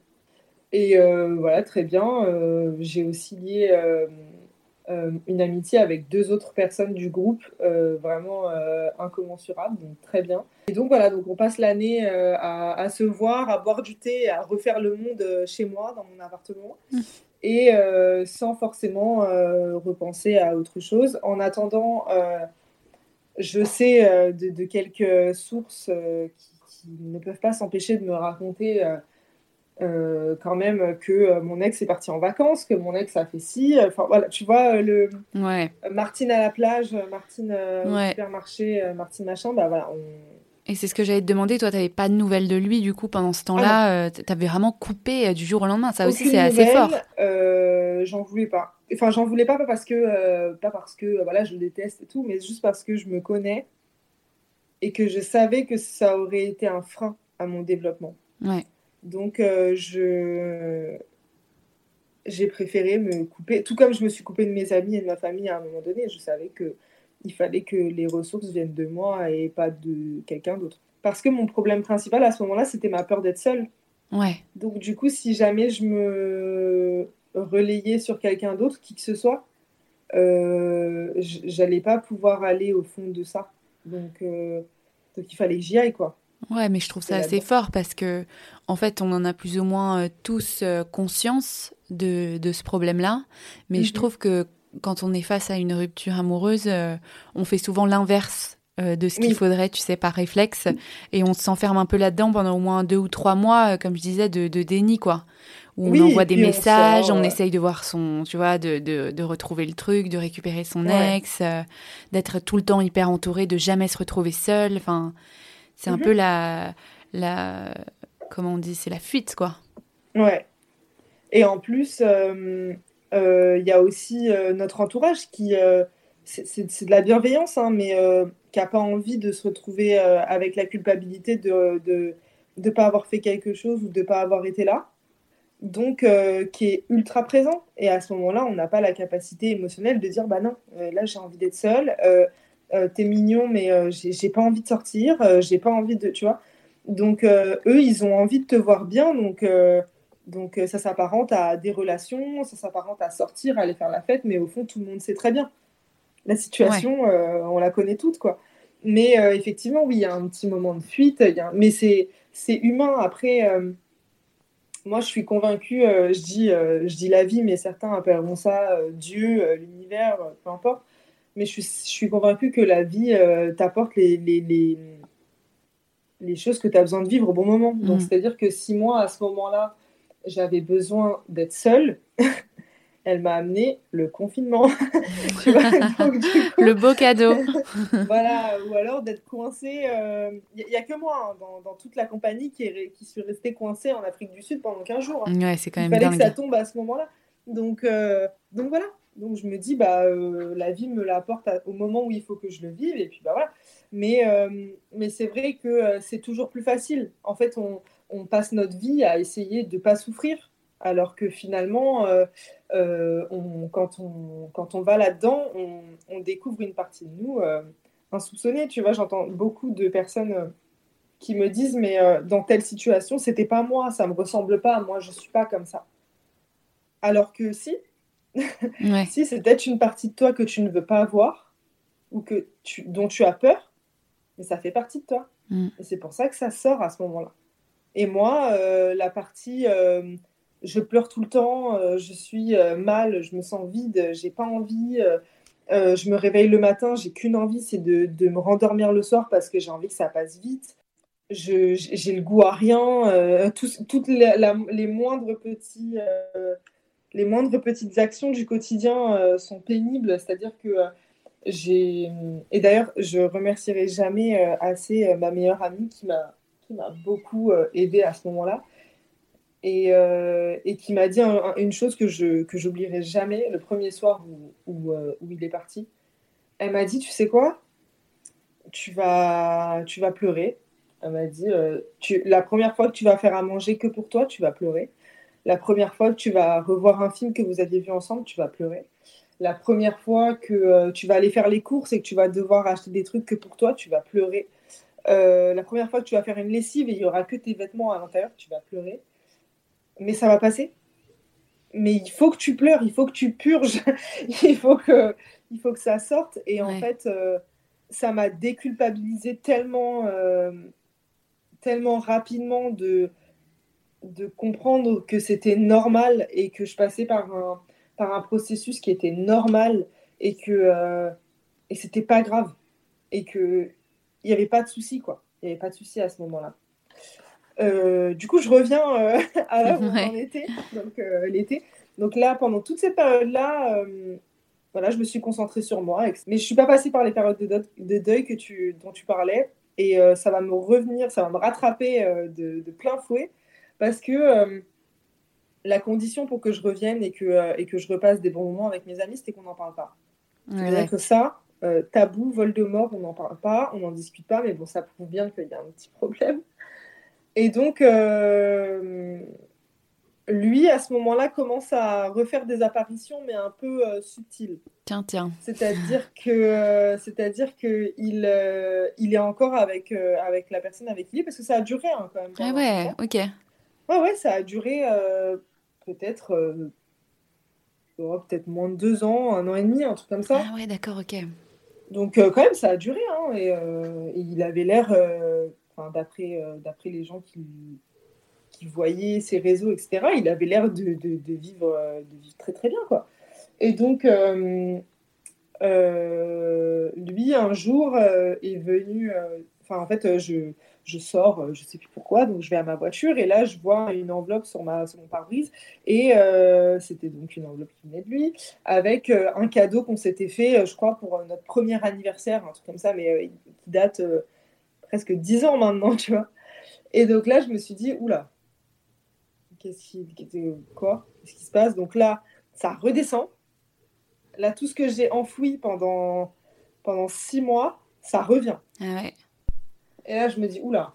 Et voilà, très bien. J'ai aussi lié une amitié avec deux autres personnes du groupe, vraiment incommensurables, donc très bien. Et donc voilà, donc on passe l'année à, se voir, à boire du thé, à refaire le monde chez moi, dans mon appartement. Et euh, sans forcément euh, repenser à autre chose. En attendant, euh, je sais de, quelques sources qui, ne peuvent pas s'empêcher de me raconter quand même que mon ex est parti en vacances, que mon ex a fait ci. Enfin voilà, tu vois, le Martine à la plage, Martine au supermarché, Martine machin, bah voilà, on et c'est ce que j'allais te demander, toi, tu n'avais pas de nouvelles de lui, du coup, pendant ce temps-là, ah euh, tu avais vraiment coupé euh, du jour au lendemain. Ça aussi, c'est assez fort. Euh, j'en voulais pas. Enfin, j'en voulais pas, pas parce que, pas parce que voilà, je le déteste et tout, mais juste parce que je me connais et que je savais que ça aurait été un frein à mon développement. Ouais. Donc, euh, je j'ai préféré me couper, tout comme je me suis coupée de mes amis et de ma famille à un moment donné. Je savais que il fallait que les ressources viennent de moi et pas de quelqu'un d'autre. Parce que mon problème principal à ce moment-là, c'était ma peur d'être seule. Ouais. Donc, du coup, si jamais je me relayais sur quelqu'un d'autre, qui que ce soit, euh, j'allais pas pouvoir aller au fond de ça. Donc, euh, donc il fallait que j'y aille, quoi. Ouais, mais je trouve ça assez fort parce que, en fait, on en a plus ou moins euh, tous conscience de, de ce problème-là. Mais je mhm. trouve que quand on est face à une rupture amoureuse, on fait souvent l'inverse de ce qu'il faudrait, tu sais, par réflexe. Et on s'enferme un peu là-dedans pendant au moins deux ou trois mois, comme je disais, de, de déni, quoi où on envoie des messages, on, essaye de voir son, tu vois, de, de, de, retrouver le truc, de récupérer son ex, euh, d'être tout le temps hyper entouré, de jamais se retrouver seul. Enfin, c'est un mhm. peu la, la, comment on dit, c'est la fuite, quoi. Ouais. Et en plus, euh, euh, il y a aussi notre entourage qui, c'est de la bienveillance, hein, mais qui n'a pas envie de se retrouver avec la culpabilité de ne de, pas avoir fait quelque chose ou de ne pas avoir été là donc euh, qui est ultra présent. Et à ce moment-là, on n'a pas la capacité émotionnelle de dire bah non, euh, là j'ai envie d'être seule, euh, t'es mignon, mais j'ai pas envie de sortir, j'ai pas envie de, tu vois. Donc eux, ils ont envie de te voir bien, donc donc ça s'apparente à des relations, ça s'apparente à sortir, à aller faire la fête, mais au fond tout le monde sait très bien. La situation, on la connaît toute quoi. Mais effectivement, oui, il y a un petit moment de fuite, y a... mais c'est humain. Après, moi, je suis convaincue, euh, je, dis, euh, je dis la vie, mais certains appelleront ça euh, Dieu, l'univers, peu importe. Mais je suis, je suis convaincue que la vie t'apporte les, les, les, les, choses que tu as besoin de vivre au bon moment. Donc, mm. c'est-à-dire que si moi, à ce moment-là, j'avais besoin d'être seule, elle m'a amené le confinement. le beau cadeau. voilà, ou alors d'être coincé. Il euh, n'y a, que moi hein, dans, toute la compagnie qui, est, qui suis restée coincée en Afrique du Sud pendant 15 jours. Hein. Ouais, c'est quand même Il fallait que ça tombe à ce moment-là. Donc, euh, donc voilà. Donc je me dis, bah, euh, la vie me l'apporte au moment où il faut que je le vive. Et puis bah voilà. Mais, mais c'est vrai que c'est toujours plus facile. En fait, on, on passe notre vie à essayer de ne pas souffrir alors que finalement, euh, euh, quand, on, quand on va là-dedans, on, découvre une partie de nous euh, insoupçonnée. Tu vois, j'entends beaucoup de personnes qui me disent, mais dans telle situation, c'était pas moi, ça me ressemble pas, moi je suis pas comme ça. Alors que si, si c'est peut-être une partie de toi que tu ne veux pas voir ou que tu, dont tu as peur, mais ça fait partie de toi. Mm. Et c'est pour ça que ça sort à ce moment-là. Et moi, la partie je pleure tout le temps, euh, je suis euh, mal, je me sens vide, j'ai pas envie. Euh, je me réveille le matin, j'ai qu'une envie, c'est de, me rendormir le soir parce que j'ai envie que ça passe vite. J'ai le goût à rien. toutes les, les, moindres petits, les moindres petites actions du quotidien sont pénibles. C'est-à-dire que j'ai. Et d'ailleurs, je remercierai jamais assez ma meilleure amie qui m'a beaucoup aidée à ce moment-là euh, et, qui m'a dit une chose que je que j'oublierai jamais le premier soir où, euh, où, il est parti. Elle m'a dit, tu sais quoi? Tu vas, tu vas pleurer. Elle m'a dit, euh, tu, la première fois que tu vas faire à manger que pour toi, tu vas pleurer. La première fois que tu vas revoir un film que vous aviez vu ensemble, tu vas pleurer. La première fois que tu vas aller faire les courses et que tu vas devoir acheter des trucs que pour toi, tu vas pleurer. La première fois que tu vas faire une lessive et il y aura que tes vêtements à l'intérieur, tu vas pleurer mais ça va passer. Mais il faut que tu pleures, il faut que tu purges, il, faut que, il faut que ça sorte. Et en fait, euh, ça m'a déculpabilisé tellement, euh, tellement rapidement de, de comprendre que c'était normal et que je passais par un, par un processus qui était normal et que euh, et c'était pas grave et que il n'y avait pas de souci quoi il n'y avait pas de souci à ce moment-là euh, du coup, je reviens euh, à là où on était, donc euh, l'été. Donc là, pendant toute cette période-là, voilà, je me suis concentrée sur moi. Mais je suis pas passée par les périodes de, deuil, que tu, dont tu parlais. Et ça va me revenir, ça va me rattraper de, plein fouet. Parce que la condition pour que je revienne et que, et que je repasse des bons moments avec mes amis, c'était qu'on n'en parle pas. C'est-à-dire que ça, tabou, Voldemort, on n'en parle pas, on n'en discute pas, mais bon, ça prouve bien qu'il y a un petit problème. Et donc, lui, à ce moment-là, commence à refaire des apparitions, mais un peu euh, subtiles. Tiens, tiens. C'est-à-dire que, euh, c'est-à-dire que il, euh, il est encore avec avec la personne avec qui il est, parce que ça a duré hein, quand même. Ah ouais, ok. Ouais, ouais, ça a duré peut-être peut-être moins de deux ans, un an et demi, un truc comme ça. Ah ouais, d'accord, ok. Donc quand même, ça a duré, hein, et, et il avait l'air, d'après d'après les gens qui qui ses réseaux, etc., il avait l'air de, de, vivre, euh, de vivre très très bien. Quoi. Et donc, euh, euh, lui, un jour, est venu. Enfin, en fait, je, je sors, je sais plus pourquoi, donc je vais à ma voiture et là, je vois une enveloppe sur, mon pare-brise. Et c'était donc une enveloppe qui venait de lui, avec un cadeau qu'on s'était fait, je crois, pour notre premier anniversaire, un truc comme ça, mais qui date presque dix ans maintenant, tu vois. Et donc là, je me suis dit, oula, qu'est-ce qui, quoi Qu'est-ce qui se passe? Donc là, ça redescend. Là, tout ce que j'ai enfoui pendant, pendant six mois, ça revient. Ah Et là, je me dis, oula,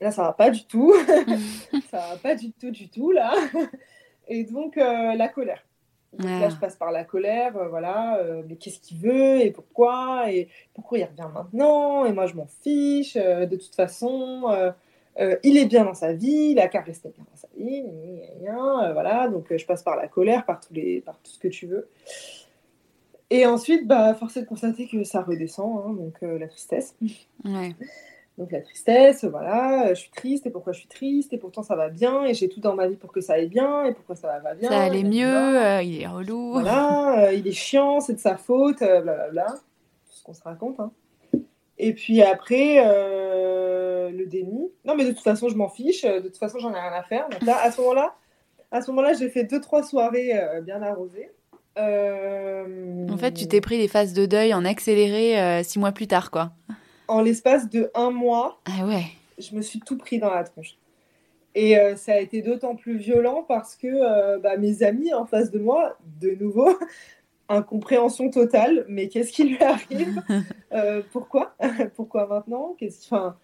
là, ça va pas du tout. ça va pas du tout, du tout, là. Et donc, euh, la colère. Là, ah. je passe par la colère, euh, voilà, euh, mais qu'est-ce qu'il veut et pourquoi et pourquoi il revient maintenant et moi je m'en fiche, de toute façon, il est bien dans sa vie, il a qu'à rester bien dans sa vie, euh, voilà. Donc je passe par la colère, par, tous les, par tout ce que tu veux. Et ensuite, bah, force est de constater que ça redescend, hein, donc la tristesse. Donc la tristesse, voilà, je suis triste, et pourquoi je suis triste, et pourtant ça va bien, et j'ai tout dans ma vie pour que ça aille bien, et pourquoi ça va bien. Ça allait mieux, il est relou. Voilà, il est chiant, c'est de sa faute, blablabla. Tout ce qu'on se raconte. Hein. Et puis après, euh, le déni. Non, mais de toute façon, je m'en fiche. De toute façon, j'en ai rien à faire. Donc là, à ce moment-là, à ce moment-là, j'ai fait deux trois soirées euh, bien arrosées. Euh, en fait, tu t'es pris les phases de deuil en accéléré six mois plus tard, quoi. En l'espace de un mois. Ah ouais. Je me suis tout pris dans la tronche. Et ça a été d'autant plus violent parce que bah, mes amis en face de moi, de nouveau, incompréhension totale, mais qu'est-ce qui lui arrive? Euh, Pourquoi? Pourquoi maintenant? Enfin,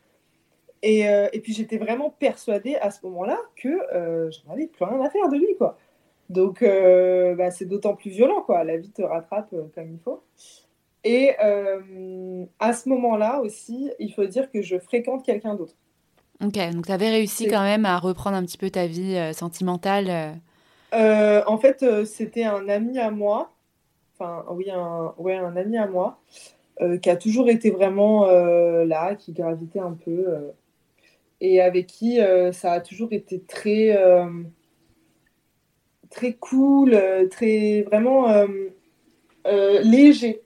et, euh, et, puis j'étais vraiment persuadée à ce moment-là que euh, j'en avais plus rien à faire de lui, quoi. Donc bah, c'est d'autant plus violent, quoi. La vie te rattrape comme il faut. Et à ce moment-là aussi, il faut dire que je fréquente quelqu'un d'autre. Ok, donc tu avais réussi quand même à reprendre un petit peu ta vie sentimentale. en fait, c'était un ami à moi enfin oui, un, ouais, un ami à moi, euh, qui a toujours été vraiment euh, là, qui gravitait un peu, euh, et avec qui ça a toujours été très, très cool, très vraiment léger.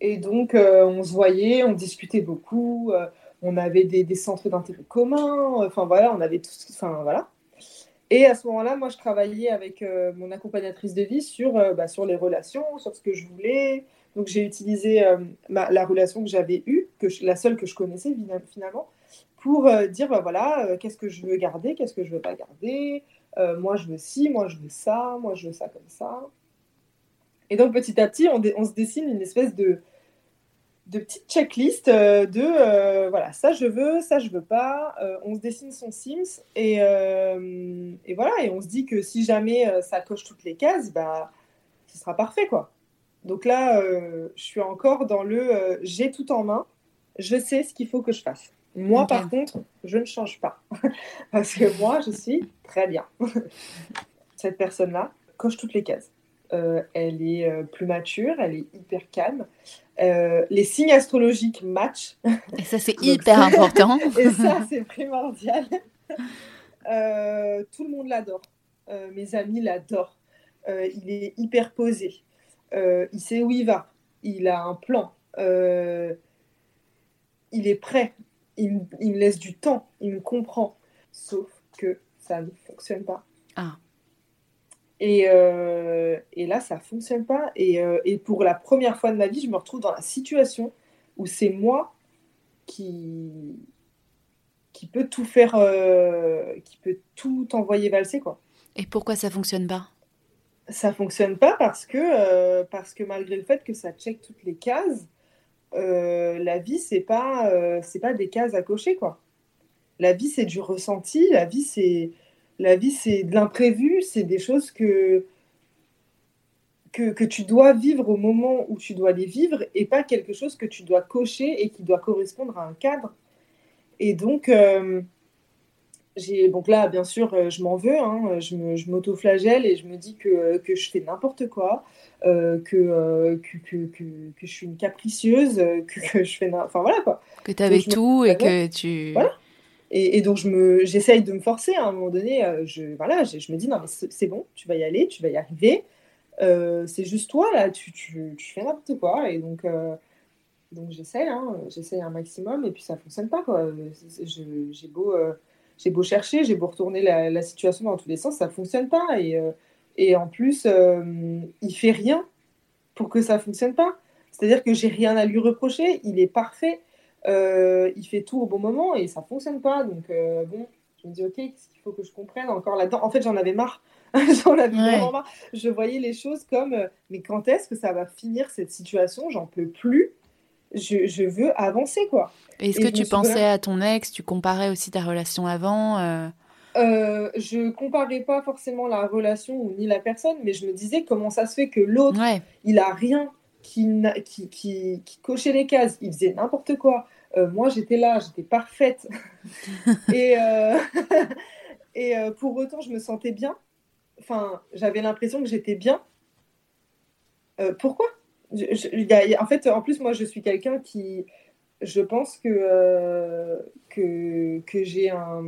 Et donc, on se voyait, on discutait beaucoup, on avait des, centres d'intérêt communs, enfin voilà, on avait tout, enfin voilà. Et à ce moment-là, moi, je travaillais avec euh, mon accompagnatrice de vie sur, euh, bah, sur les relations, sur ce que je voulais. Donc, j'ai utilisé euh, la relation que j'avais eue, que la seule que je connaissais finalement, pour dire, bah, voilà, qu'est-ce que je veux garder, qu'est-ce que je veux pas garder. Moi, je veux ci, moi, je veux ça, moi, je veux ça comme ça. Et donc, petit à petit, on, se dessine une espèce de, de petites checklists euh, de euh, voilà ça je veux ça je veux pas. Euh, on se dessine son Sims et, et, voilà et on se dit que si jamais ça coche toutes les cases bah ce sera parfait quoi. Donc là je suis encore dans le j'ai tout en main je sais ce qu'il faut que je fasse moi par contre je ne change pas parce que moi je suis très bien cette personne là coche toutes les cases elle est plus mature elle est hyper calme euh, les signes astrologiques matchent. Et ça, c'est hyper important. et ça, c'est primordial. Euh, tout le monde l'adore. Euh, mes amis l'adorent. il est hyper posé. il sait où il va. Il a un plan. il est prêt. Il, il, me laisse du temps. Il me comprend. Sauf que ça ne fonctionne pas. Ah. Euh, et, là, ça fonctionne pas. Euh, et, pour la première fois de ma vie, je me retrouve dans la situation où c'est moi qui, qui peut tout faire, euh, qui peut tout envoyer valser. Quoi. Et pourquoi ça fonctionne pas? Ça fonctionne pas parce que, parce que malgré le fait que ça check toutes les cases, la vie, c'est pas, c'est pas des cases à cocher, quoi. La vie, c'est du ressenti, la vie, c'est la vie, c'est de l'imprévu, c'est des choses que, que, tu dois vivre au moment où tu dois les vivre et pas quelque chose que tu dois cocher et qui doit correspondre à un cadre. Et donc, euh, donc là, bien sûr, euh, je m'en veux, hein, je m'auto-flagelle et je me dis que, que je fais n'importe quoi, euh, que, que, que, je suis une capricieuse, que, je fais. Enfin voilà quoi. Que tu avais tout et que tu. Voilà. Et, donc, je me, j'essaye de me forcer à un moment donné. Euh, je, voilà, je, me dis, non, mais c'est bon, tu vas y aller, tu vas y arriver. Euh, c'est juste toi, là, tu, tu, tu fais n'importe quoi. Et donc, euh, donc j'essaye, hein, j'essaye un maximum, et puis ça fonctionne pas, quoi. J'ai beau, j'ai beau chercher, j'ai beau retourner la, la, situation dans tous les sens, ça fonctionne pas. Et, et en plus, il fait rien pour que ça fonctionne pas. C'est-à-dire que j'ai rien à lui reprocher, il est parfait. Euh, il fait tout au bon moment et ça fonctionne pas. Donc, euh, bon, je me dis, ok, qu'est-ce qu'il faut que je comprenne encore là-dedans? En fait, j'en avais marre. j'en avais vraiment marre. Je voyais les choses comme, euh, mais quand est-ce que ça va finir cette situation? J'en peux plus. Je, je, veux avancer, quoi. Est-ce que tu pensais à ton ex Tu comparais aussi ta relation avant euh, je comparais pas forcément la relation ni la personne, mais je me disais comment ça se fait que l'autre, il a rien qui, qui, qui, qui, cochait les cases, il faisait n'importe quoi. Euh, moi, j'étais là, j'étais parfaite. et euh, et euh, pour autant, je me sentais bien. Enfin, j'avais l'impression que j'étais bien. pourquoi? En fait, en plus, moi, je suis quelqu'un qui. Je pense que, que j'ai un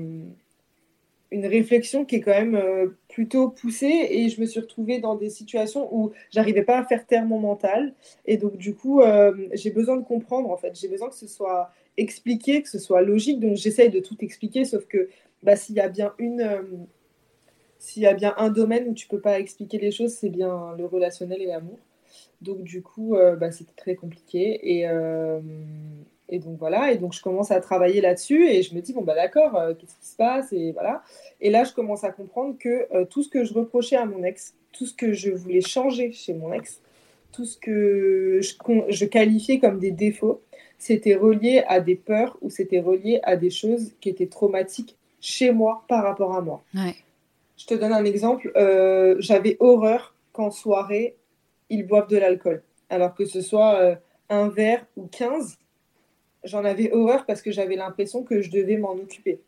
une réflexion qui est quand même euh, plutôt poussée et je me suis retrouvée dans des situations où j'arrivais pas à faire taire mon mental et donc du coup euh, j'ai besoin de comprendre en fait j'ai besoin que ce soit expliqué que ce soit logique donc j'essaye de tout expliquer sauf que bah, s'il y a bien une euh, s'il y a bien un domaine où tu peux pas expliquer les choses c'est bien le relationnel et l'amour donc du coup bah, c'était très compliqué et et donc voilà, et donc je commence à travailler là-dessus et je me dis, bon bah d'accord, euh, qu'est-ce qui se passe Et voilà. Et là, je commence à comprendre que euh, tout ce que je reprochais à mon ex, tout ce que je voulais changer chez mon ex, tout ce que je, je qualifiais comme des défauts, c'était relié à des peurs ou c'était relié à des choses qui étaient traumatiques chez moi par rapport à moi. Je te donne un exemple. Euh, j'avais horreur qu'en soirée, ils boivent de l'alcool. Alors que ce soit un verre ou 15, j'en avais horreur parce que j'avais l'impression que je devais m'en occuper.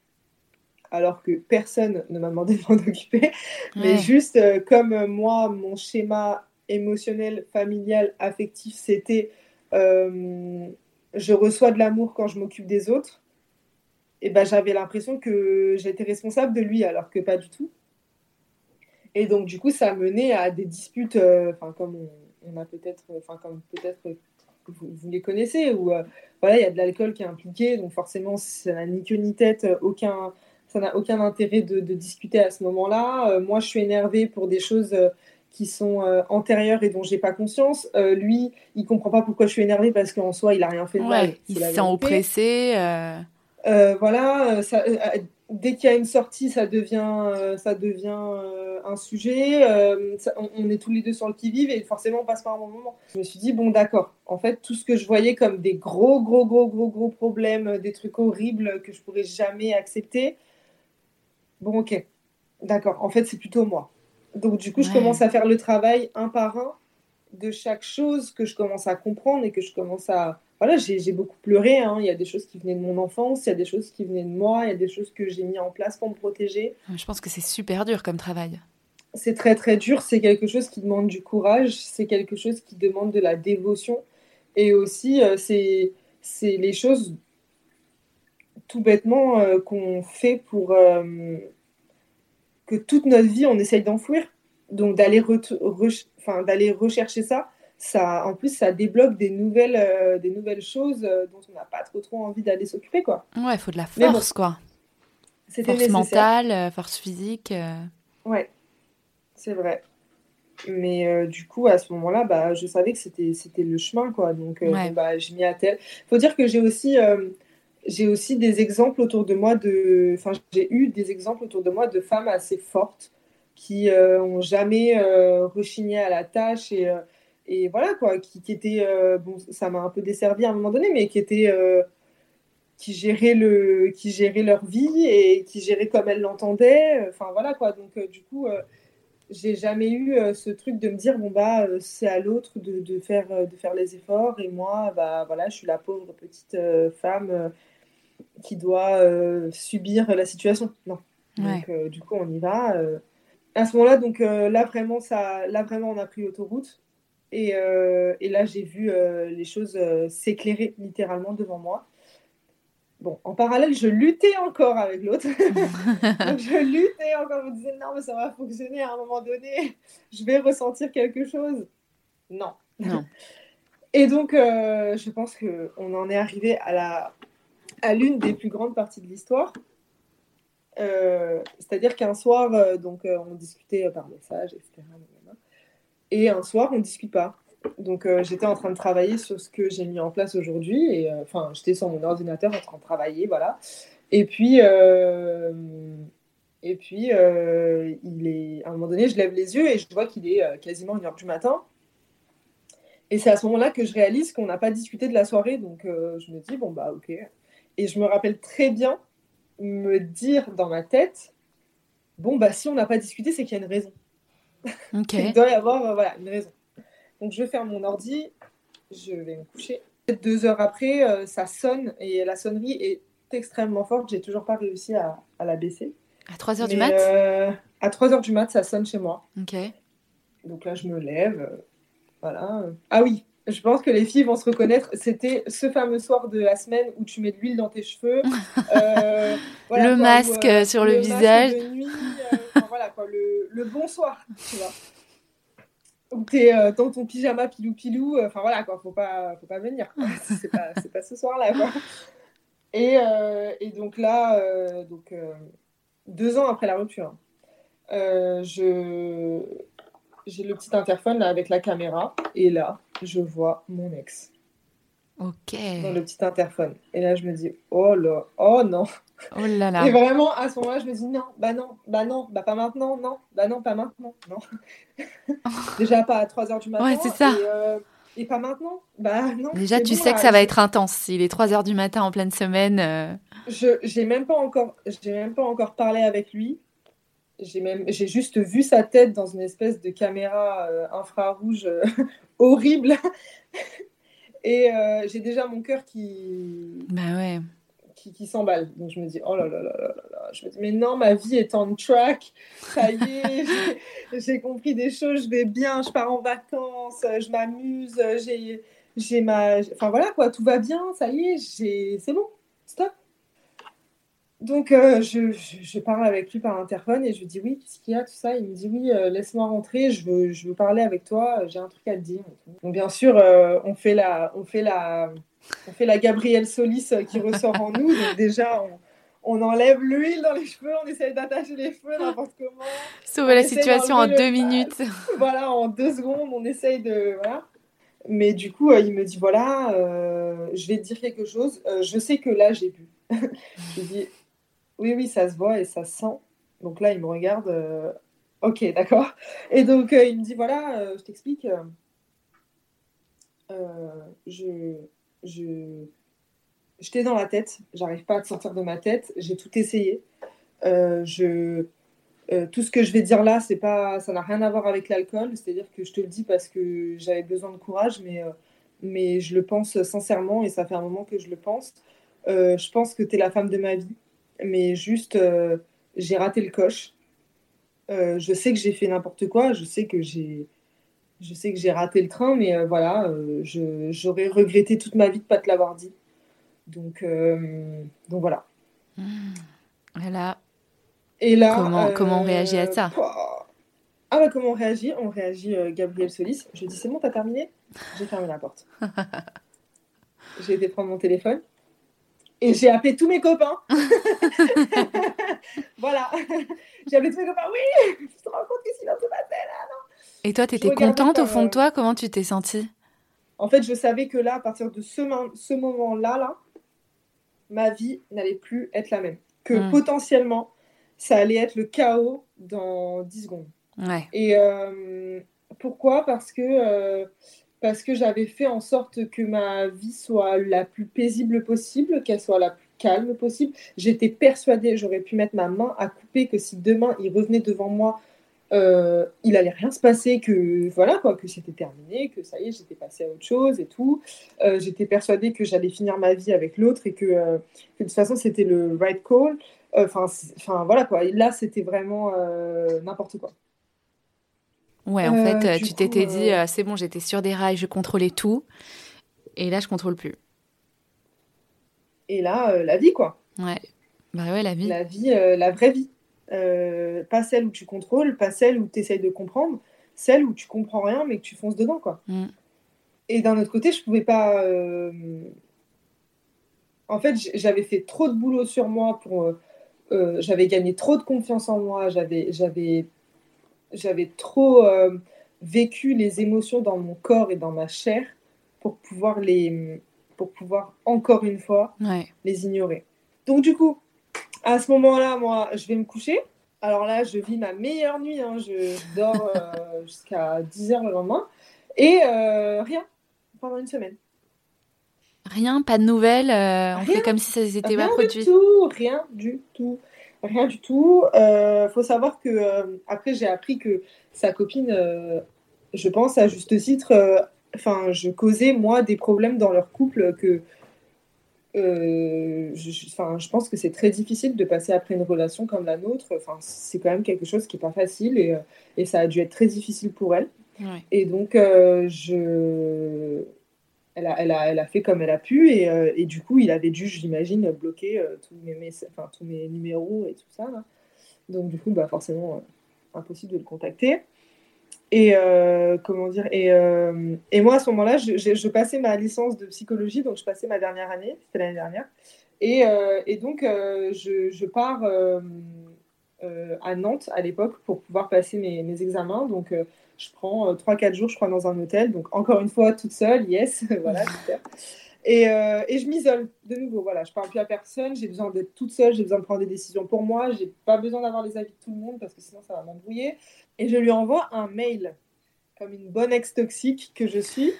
Alors que personne ne m'a demandé de m'en occuper. Mais juste euh, comme euh, moi, mon schéma émotionnel, familial, affectif, c'était euh, je reçois de l'amour quand je m'occupe des autres. Et ben, j'avais l'impression que j'étais responsable de lui, alors que pas du tout. Et donc, du coup, ça menait à des disputes, enfin, comme on, a peut-être, enfin, comme peut-être vous, les connaissez, où euh, voilà, il y a de l'alcool qui est impliqué, donc forcément, ça n'a ni queue ni tête, euh, aucun, ça n'a aucun intérêt de, discuter à ce moment-là. Euh, moi, je suis énervée pour des choses qui sont antérieures et dont j'ai pas conscience. lui, il comprend pas pourquoi je suis énervée parce qu'en soi, il a rien fait de mal. Il se sent oppressé. voilà, ça, dès qu'il y a une sortie, ça devient, euh, ça devient euh, un sujet. Euh, on, est tous les deux sur le qui-vive et forcément, on passe par un bon moment. Je me suis dit, bon, d'accord. En fait, tout ce que je voyais comme des gros, gros, gros, gros, gros problèmes, des trucs horribles que je pourrais jamais accepter, bon, ok. D'accord. En fait, c'est plutôt moi. Donc, du coup, je commence à faire le travail un par un de chaque chose que je commence à comprendre et que je commence à, voilà, j'ai beaucoup pleuré. Hein. Il y a des choses qui venaient de mon enfance, il y a des choses qui venaient de moi, il y a des choses que j'ai mis en place pour me protéger. Je pense que c'est super dur comme travail. C'est très très dur. C'est quelque chose qui demande du courage. C'est quelque chose qui demande de la dévotion. Et aussi, euh, c'est les choses tout bêtement euh, qu'on fait pour euh, que toute notre vie on essaye d'enfouir. Donc d'aller d'aller rechercher ça ça, en plus, ça débloque des nouvelles, euh, des nouvelles choses euh, dont on n'a pas trop, trop envie d'aller s'occuper, quoi. Ouais, il faut de la force, quoi. Force mentale, euh, force physique. Ouais, c'est vrai. Mais du coup, à ce moment-là, bah, je savais que c'était, c'était le chemin, quoi. Donc, ouais. bah, je m'y attelle. Faut dire que j'ai aussi, j'ai aussi des exemples autour de moi de... Enfin, j'ai eu des exemples autour de moi de femmes assez fortes qui ont jamais rechigné à la tâche et, et voilà quoi, qui, qui étaient, bon, ça m'a un peu desservi à un moment donné, mais qui étaient qui géraient le qui géraient leur vie et qui géraient comme elles l'entendaient enfin voilà quoi. Donc du coup j'ai jamais eu euh, ce truc de me dire bon bah euh, c'est à l'autre de, de, faire euh, de faire les efforts et moi bah voilà je suis la pauvre petite femme qui doit subir la situation. Non. Donc du coup on y va à ce moment-là donc là vraiment ça là vraiment on a pris l'autoroute et, et, là j'ai vu les choses s'éclairer littéralement devant moi Bon, en parallèle, je luttais encore avec l'autre. je luttais encore. Je me disais, non, mais ça va fonctionner à un moment donné. Je vais ressentir quelque chose. Non. Non. Et donc, euh, je pense qu'on en est arrivé à, la, à l'une des plus grandes parties de l'histoire. Euh, c'est-à-dire qu'un soir, euh, donc, on discutait par message, etc. Et un soir, on ne discute pas. Donc euh, j'étais en train de travailler sur ce que j'ai mis en place aujourd'hui. Et euh, enfin, j'étais sur mon ordinateur en train de travailler, voilà. Et puis, euh, et puis il est, à un moment donné, je lève les yeux et je vois qu'il est quasiment une heure du matin. Et c'est à ce moment-là que je réalise qu'on n'a pas discuté de la soirée. Donc je me dis, bon, bah ok. Et je me rappelle très bien me dire dans ma tête, bon, bah si on n'a pas discuté, c'est qu'il y a une raison. Il doit y avoir voilà, une raison. Donc je vais faire mon ordi, je vais me coucher. Deux heures après, euh, ça sonne et la sonnerie est extrêmement forte. J'ai toujours pas réussi à, la baisser. À 3 heures du mat? euh, À 3 heures du mat, ça sonne chez moi. Ok. Donc là, je me lève. Euh, voilà. Ah oui, je pense que les filles vont se reconnaître. C'était ce fameux soir de la semaine où tu mets de l'huile dans tes cheveux. le masque sur le, visage. voilà, quoi, le, le bonsoir, tu vois où tu es euh, dans ton pyjama pilou-pilou. Euh, enfin voilà, quoi, faut pas, faut pas venir. C'est pas, pas, ce soir-là. Et, euh, et, donc là, donc, deux ans après la rupture, je j'ai le petit interphone là, avec la caméra. Et là, je vois mon ex. Ok. Dans le petit interphone. Et là, je me dis, oh là, oh non. Oh là là. Et vraiment, à ce moment-là, je me dis, non, bah non, bah non, bah pas maintenant, non, bah non, pas maintenant, non. Déjà pas à 3 h du matin. Ouais, c'est ça. Euh, et, pas maintenant, bah non. Déjà, tu sais que ça va être intense. Il est 3 h du matin en pleine semaine. Euh. Je j'ai même pas encore, j'ai même pas encore parlé avec lui. J'ai même, j'ai juste vu sa tête dans une espèce de caméra euh, infrarouge horrible. Et euh, j'ai déjà mon cœur qui. Bah ouais. Qui, qui s'emballe. Donc je me dis, oh là là là là là. Je me dis, mais non, ma vie est en track. Ça y est, j'ai compris des choses, je vais bien, je pars en vacances, je m'amuse, j'ai, j'ai ma. Enfin voilà quoi, tout va bien, ça y est, j'ai... c'est bon. Donc, euh, je, je, parle avec lui par interphone et je lui dis oui, qu'est-ce qu'il y a, tout ça? Il me dit oui, euh, laisse-moi rentrer, je veux, je veux parler avec toi, j'ai un truc à te dire. Donc, bien sûr, euh, on, fait la, on, fait la, on fait la Gabrielle Solis qui ressort en nous. Donc, déjà, on, on enlève l'huile dans les cheveux, on essaie d'attacher les cheveux n'importe comment. Sauver la situation en deux minutes. voilà, en deux secondes, on essaye de. Voilà. Mais du coup, il me dit voilà, je vais te dire quelque chose. je sais que là, j'ai bu. je lui dis oui, oui, ça se voit et ça se sent. Donc là, il me regarde. Euh, ok, d'accord. Et donc, euh, il me dit voilà, euh, je t'explique. je. je J'étais dans la tête, j'arrive pas à te sortir de ma tête, j'ai tout essayé. je, tout ce que je vais dire là, c'est pas, ça n'a rien à voir avec l'alcool, c'est-à-dire que je te le dis parce que j'avais besoin de courage, mais, mais je le pense sincèrement et ça fait un moment que je le pense. je pense que tu es la femme de ma vie mais juste, euh, j'ai raté le coche. Euh, je sais que j'ai fait n'importe quoi, je sais que j'ai, je sais que j'ai raté le train, mais euh, voilà, j'aurais regretté toute ma vie de ne pas te l'avoir dit. Donc, donc voilà. Voilà. Et là, comment, comment on réagit à ça? Ah bah comment on réagit? On réagit Gabriel Solis. Je dis c'est bon, t'as terminé? J'ai fermé la porte. j'ai été prendre mon téléphone. Et j'ai appelé tous mes copains. voilà. j'ai appelé tous mes copains. Oui, tu te rends compte que sinon se passait là, non Et toi, tu étais contente au fond de toi? Comment tu t'es sentie? En fait, je savais que là, à partir de ce, ce moment-là, là, ma vie n'allait plus être la même. Que hmm. potentiellement, ça allait être le chaos dans 10 secondes. Et pourquoi? Parce que parce que j'avais fait en sorte que ma vie soit la plus paisible possible, qu'elle soit la plus calme possible. J'étais persuadée, j'aurais pu mettre ma main à couper, que si demain il revenait devant moi, euh, il allait rien se passer, que voilà quoi, que c'était terminé, que ça y est, j'étais passée à autre chose et tout. Euh, j'étais persuadée que j'allais finir ma vie avec l'autre et que, euh, de toute façon c'était le right call. Enfin, enfin voilà quoi. Et là, c'était vraiment n'importe quoi. Ouais, en fait, euh, tu t'étais dit, euh, c'est bon, j'étais sur des rails, je contrôlais tout. Et là, je contrôle plus. Et là, euh, la vie, quoi. Ouais. Bah ouais, la vie. La vie, la vraie vie. pas celle où tu contrôles, pas celle où tu essayes de comprendre, celle où tu comprends rien, mais que tu fonces dedans, quoi. Mm. Et d'un autre côté, je pouvais pas. En fait, j'avais fait trop de boulot sur moi pour. j'avais gagné trop de confiance en moi, j'avais j'avais trop euh, vécu les émotions dans mon corps et dans ma chair pour pouvoir les pour pouvoir encore une fois les ignorer. Donc du coup, à ce moment-là, moi, je vais me coucher. Alors là, je vis ma meilleure nuit. Hein. Je dors euh, jusqu'à 10 heures le lendemain. Et euh, rien pendant une semaine. Rien, pas de nouvelles. on fait comme si ça s'était pas produit. Rien du tout, rien du tout. Rien du tout. Il euh, faut savoir que euh, après j'ai appris que sa copine, euh, je pense à juste titre, enfin je causais moi des problèmes dans leur couple que je, je, pense que c'est très difficile de passer après une relation comme la nôtre. Enfin, c'est quand même quelque chose qui n'est pas facile et, et, ça a dû être très difficile pour elle. Et donc, je, elle a, fait comme elle a pu et, euh, du coup, il avait dû, j'imagine, bloquer euh, tous, mes, numéros et tout ça. Donc, du coup, bah, forcément, euh, impossible de le contacter. Et comment dire et, moi, à ce moment-là, je, je, passais ma licence de psychologie, donc je passais ma dernière année, c'était l'année dernière. Et, donc, je, je, pars à Nantes à l'époque pour pouvoir passer mes, mes examens. Donc, je prends 3-4 euh, jours, je crois, dans un hôtel. Donc, encore une fois, toute seule, yes, voilà, super. Et, euh, et, je m'isole de nouveau. Voilà, je parle plus à personne. J'ai besoin d'être toute seule. J'ai besoin de prendre des décisions pour moi. J'ai pas besoin d'avoir les avis de tout le monde parce que sinon ça va m'embrouiller. Et je lui envoie un mail, comme une bonne ex toxique que je suis.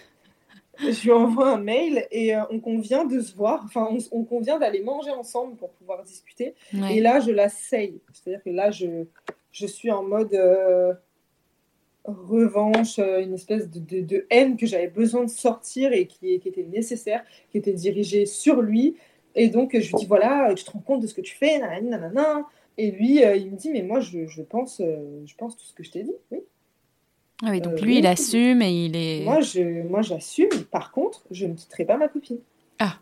Je lui envoie un mail et euh, on convient de se voir. Enfin, on, convient d'aller manger ensemble pour pouvoir discuter. Et là, je la C'est-à-dire que là, je, je suis en mode revanche, euh, une espèce de, haine que j'avais besoin de sortir et qui, était nécessaire, qui était dirigée sur lui. Et donc, je lui dis, voilà, tu te rends compte de ce que tu fais, nanana. Et lui, euh, il me dit, mais moi, je, pense, euh, je pense tout ce que je t'ai dit, oui. Ah oui, donc lui, il assume et il est... Moi, je, moi, j'assume. Par contre, je ne quitterai pas ma copine. Ah.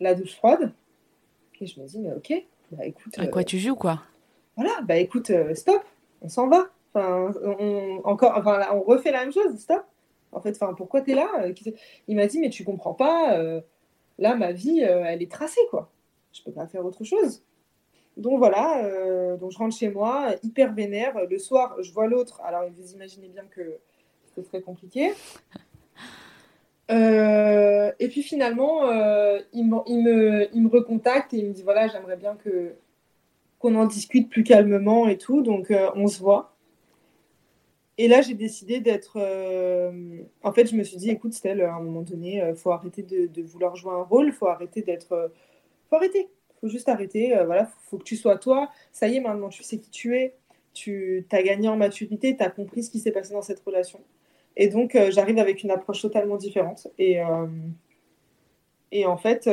La douche froide. Et je me dis, mais ok, bah écoute... À quoi tu joues, quoi? Voilà, bah écoute, stop, on s'en va. Enfin, on, encore, enfin, on refait la même chose, stop. En fait, enfin, pourquoi tu es là Il m'a dit, mais tu comprends pas, euh, là, ma vie, euh, elle est tracée, quoi. Je peux pas faire autre chose. Donc voilà, euh, donc je rentre chez moi, hyper vénère. Le soir, je vois l'autre. Alors, vous imaginez bien que c'est très compliqué. et puis finalement, il, me, il, me, il me recontacte et il me dit voilà, j'aimerais bien que qu'on en discute plus calmement et tout. Donc on se voit. Et là, j'ai décidé d'être. Euh, en fait, je me suis dit, écoute, Stella, à un moment donné, il euh, faut arrêter de, vouloir jouer un rôle, faut arrêter d'être. Euh, faut arrêter. faut juste arrêter. voilà, faut, faut, que tu sois toi. Ça y est, maintenant, tu sais qui tu es. Tu as gagné en maturité, tu as compris ce qui s'est passé dans cette relation. Et donc, j'arrive avec une approche totalement différente. Et, et en fait,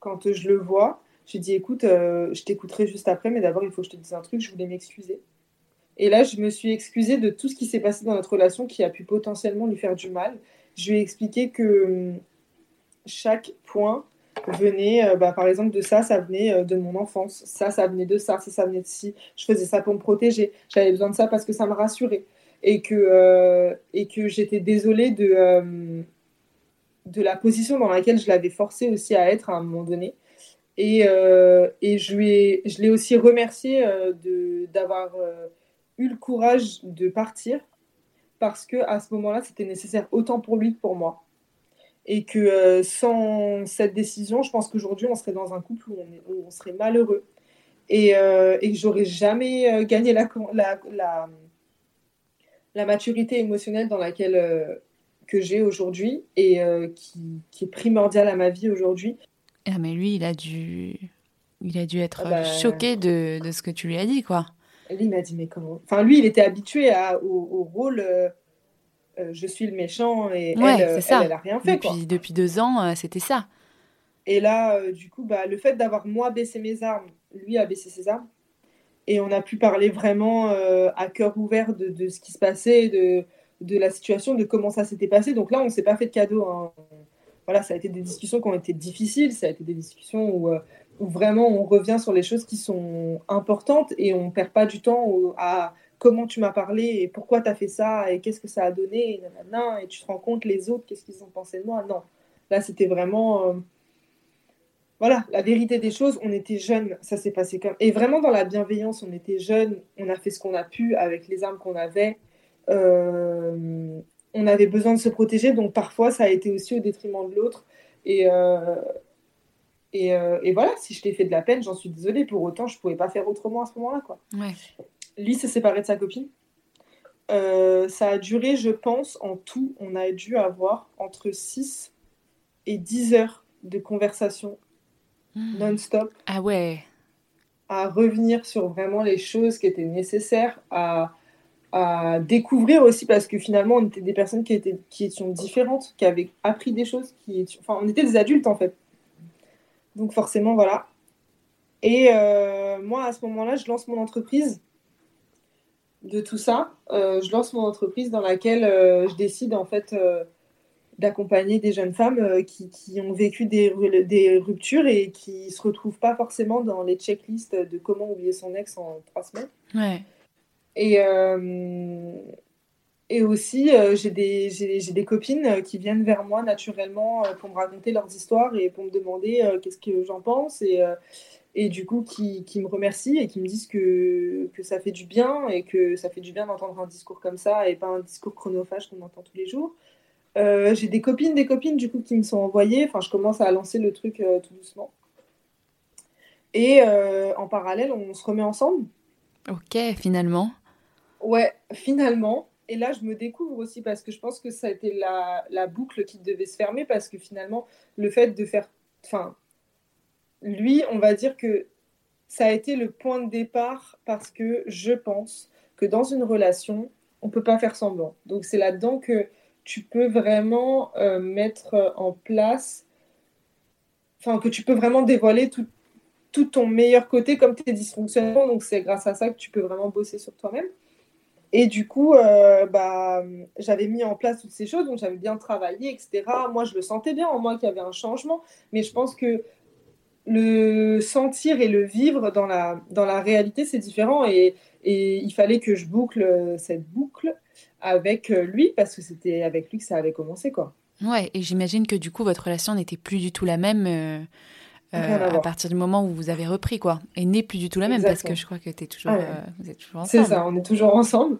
quand je le vois, je dis, écoute, je t'écouterai juste après, mais d'abord, il faut que je te dise un truc, je voulais m'excuser. Et là, je me suis excusée de tout ce qui s'est passé dans notre relation qui a pu potentiellement lui faire du mal. Je lui ai expliqué que hum, chaque point venait, euh, bah, par exemple, de ça, ça venait euh, de mon enfance. Ça, ça venait de ça, ça, ça venait de ci. Je faisais ça pour me protéger. J'avais besoin de ça parce que ça me rassurait. Et que, euh, et que j'étais désolée de, de la position dans laquelle je l'avais forcé aussi à être à un moment donné. Et, et je, lui je l'ai aussi remercié d'avoir eu le courage de partir parce que à ce moment-là, c'était nécessaire autant pour lui que pour moi. Et que euh, sans cette décision, je pense qu'aujourd'hui, on serait dans un couple où on, serait malheureux. et, euh, et que j'aurais jamais euh, gagné la, la, la, la, maturité émotionnelle dans laquelle euh, que j'ai aujourd'hui et qui, qui, est primordiale à ma vie aujourd'hui. Ah mais lui, il a dû, il a dû être ah bah, choqué de, de, ce que tu lui as dit, quoi. Lui, il m'a dit, mais comment? Enfin, lui, il était habitué à, au, rôle je suis le méchant et elle, elle, elle, a rien fait. Depuis, quoi. depuis deux ans, c'était ça. Et là, du coup, bah, le fait d'avoir moi baissé mes armes lui a baissé ses armes. Et on a pu parler vraiment euh, à cœur ouvert de, de, ce qui se passait, de, de la situation, de comment ça s'était passé. Donc là, on ne s'est pas fait de cadeau. Hein. Voilà, ça a été des discussions qui ont été difficiles, ça a été des discussions où, euh, où vraiment on revient sur les choses qui sont importantes et on ne perd pas du temps à comment tu m'as parlé et pourquoi tu as fait ça et qu'est-ce que ça a donné et, et tu te rends compte les autres, qu'est-ce qu'ils ont pensé de moi. Non, là, c'était vraiment... Euh, voilà, la vérité des choses, on était jeunes, ça s'est passé comme. Et vraiment dans la bienveillance, on était jeunes, on a fait ce qu'on a pu avec les armes qu'on avait. Euh, on avait besoin de se protéger, donc parfois ça a été aussi au détriment de l'autre. Et, euh, euh, et, voilà, si je t'ai fait de la peine, j'en suis désolée. Pour autant, je ne pouvais pas faire autrement à ce moment-là. Quoi. Lui s'est séparé de sa copine. ça a duré, je pense, en tout, on a dû avoir entre 6 et 10 heures de conversation Hmm. non-stop. Ah ouais. À revenir sur vraiment les choses qui étaient nécessaires, à, à découvrir aussi, parce que finalement, on était des personnes qui, étaient, qui étions différentes, qui avaient appris des choses, qui enfin, on était des adultes en fait. Donc forcément, voilà. Et euh, moi, à ce moment-là, je lance mon entreprise de tout ça. Euh, je lance mon entreprise dans laquelle euh, je décide en fait d'accompagner des jeunes femmes qui, qui, ont vécu des, des, ruptures et qui ne se retrouvent pas forcément dans les checklists de comment oublier son ex en trois semaines. Ouais. Et, euh, et aussi, euh, j'ai des, des, copines qui viennent vers moi naturellement pour me raconter leurs histoires et pour me demander qu'est-ce que j'en pense. Et, et du coup, qui, qui, me remercient et qui me disent que, que ça fait du bien et que ça fait du bien d'entendre un discours comme ça et pas un discours chronophage qu'on entend tous les jours. Euh, j'ai des copines, des copines du coup qui me sont envoyées. Enfin, je commence à lancer le truc euh, tout doucement. Et euh, en parallèle, on se remet ensemble. Ok, finalement. Ouais, finalement. Et là, je me découvre aussi parce que je pense que ça a été la, boucle qui devait se fermer parce que finalement, le fait de faire. Enfin, lui, on va dire que ça a été le point de départ parce que je pense que dans une relation, on ne peut pas faire semblant. Donc, c'est là-dedans que tu peux vraiment euh, mettre en place, enfin, que tu peux vraiment dévoiler tout ton meilleur côté comme tes dysfonctionnements. Donc, c'est grâce à ça que tu peux vraiment bosser sur toi-même. Et du coup, euh, bah, j'avais mis en place toutes ces choses, donc j'avais bien travaillé, etc. Moi, je le sentais bien en moi qu'il y avait un changement, mais je pense que le sentir et le vivre dans la, dans la réalité, c'est différent. Et, il fallait que je boucle cette boucle avec euh, lui parce que c'était avec lui que ça avait commencé quoi. Ouais, et j'imagine que du coup votre relation n'était plus du tout la même euh, euh, à, partir du moment où vous avez repris quoi, et n'est plus du tout la même parce que je crois que es toujours, ah vous êtes toujours ensemble. C'est ça, on est toujours ensemble,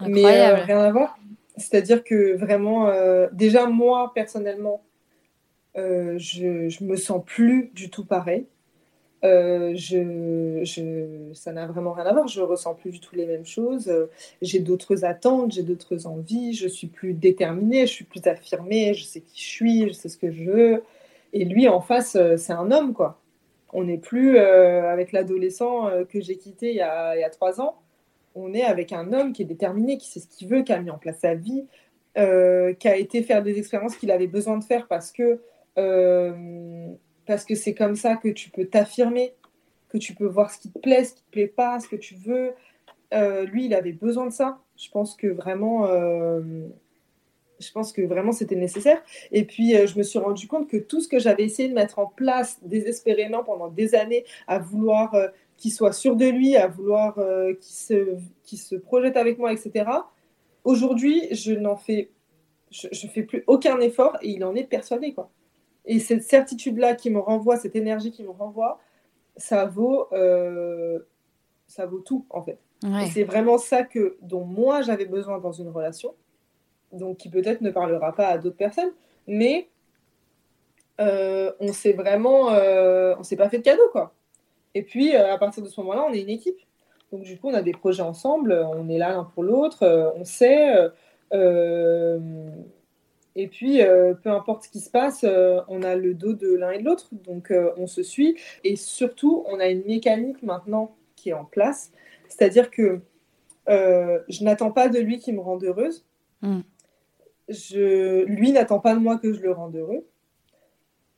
mais rien à voir. C'est-à-dire que vraiment, déjà moi personnellement, je, je me sens plus du tout pareil. Euh, je, je, ça n'a vraiment rien à voir. Je ressens plus du tout les mêmes choses. Euh, j'ai d'autres attentes, j'ai d'autres envies. Je suis plus déterminée, je suis plus affirmée. Je sais qui je suis, je sais ce que je veux. Et lui, en face, euh, c'est un homme, quoi. On n'est plus avec l'adolescent que j'ai quitté il y, a, trois ans. On est avec un homme qui est déterminé, qui sait ce qu'il veut, qui a mis en place sa vie, qui a été faire des expériences qu'il avait besoin de faire parce que parce que c'est comme ça que tu peux t'affirmer, que tu peux voir ce qui te plaît, ce qui te plaît pas, ce que tu veux. Euh, lui, il avait besoin de ça. Je pense que vraiment, euh, je pense que vraiment c'était nécessaire. Et puis, euh, je me suis rendu compte que tout ce que j'avais essayé de mettre en place désespérément pendant des années, à vouloir qu'il soit sûr de lui, à vouloir qu'il se, se projette avec moi, etc. Aujourd'hui, je n'en fais, je, je fais plus aucun effort et il en est persuadé, quoi. Et cette certitude-là qui me renvoie, cette énergie qui me renvoie, ça vaut, euh, ça vaut tout, en fait. c'est vraiment ça que, dont moi, j'avais besoin dans une relation, donc qui peut-être ne parlera pas à d'autres personnes, mais euh, on s'est vraiment, euh, on s'est pas fait de cadeau, quoi. Et puis, à partir de ce moment-là, on est une équipe. Donc, du coup, on a des projets ensemble, on est là l'un pour l'autre, on sait. et puis, peu importe ce qui se passe, on a le dos de l'un et de l'autre, donc on se suit. Et surtout, on a une mécanique maintenant qui est en place, c'est-à-dire que je n'attends pas de lui qui me rende heureuse. Mm. Je, lui n'attend pas de moi que je le rende heureux.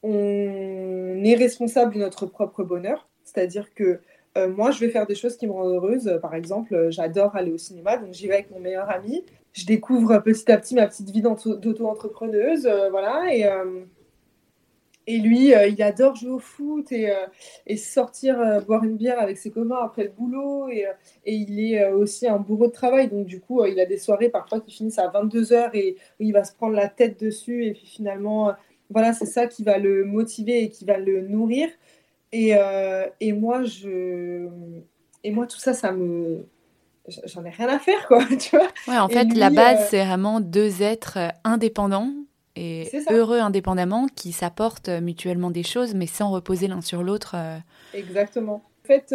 On est responsable de notre propre bonheur, c'est-à-dire que euh, moi, je vais faire des choses qui me rendent heureuse. Par exemple, euh, j'adore aller au cinéma, donc j'y vais avec mon meilleur ami. Je découvre petit à petit ma petite vie d'auto-entrepreneuse, euh, voilà. Et, et lui, il adore jouer au foot et, et sortir boire une bière avec ses copains après le boulot. Et, et il est aussi un bourreau de travail, donc du coup, il a des soirées parfois qui finissent à 22h et il va se prendre la tête dessus. Et puis finalement, voilà, c'est ça qui va le motiver et qui va le nourrir. Et, euh, et, moi, je... et moi, tout ça, ça me. J'en ai rien à faire, quoi, tu vois. Ouais, en fait, la base, euh, c'est vraiment deux êtres euh, indépendants et heureux indépendamment qui s'apportent mutuellement des choses, mais sans reposer l'un sur l'autre. Exactement. En fait,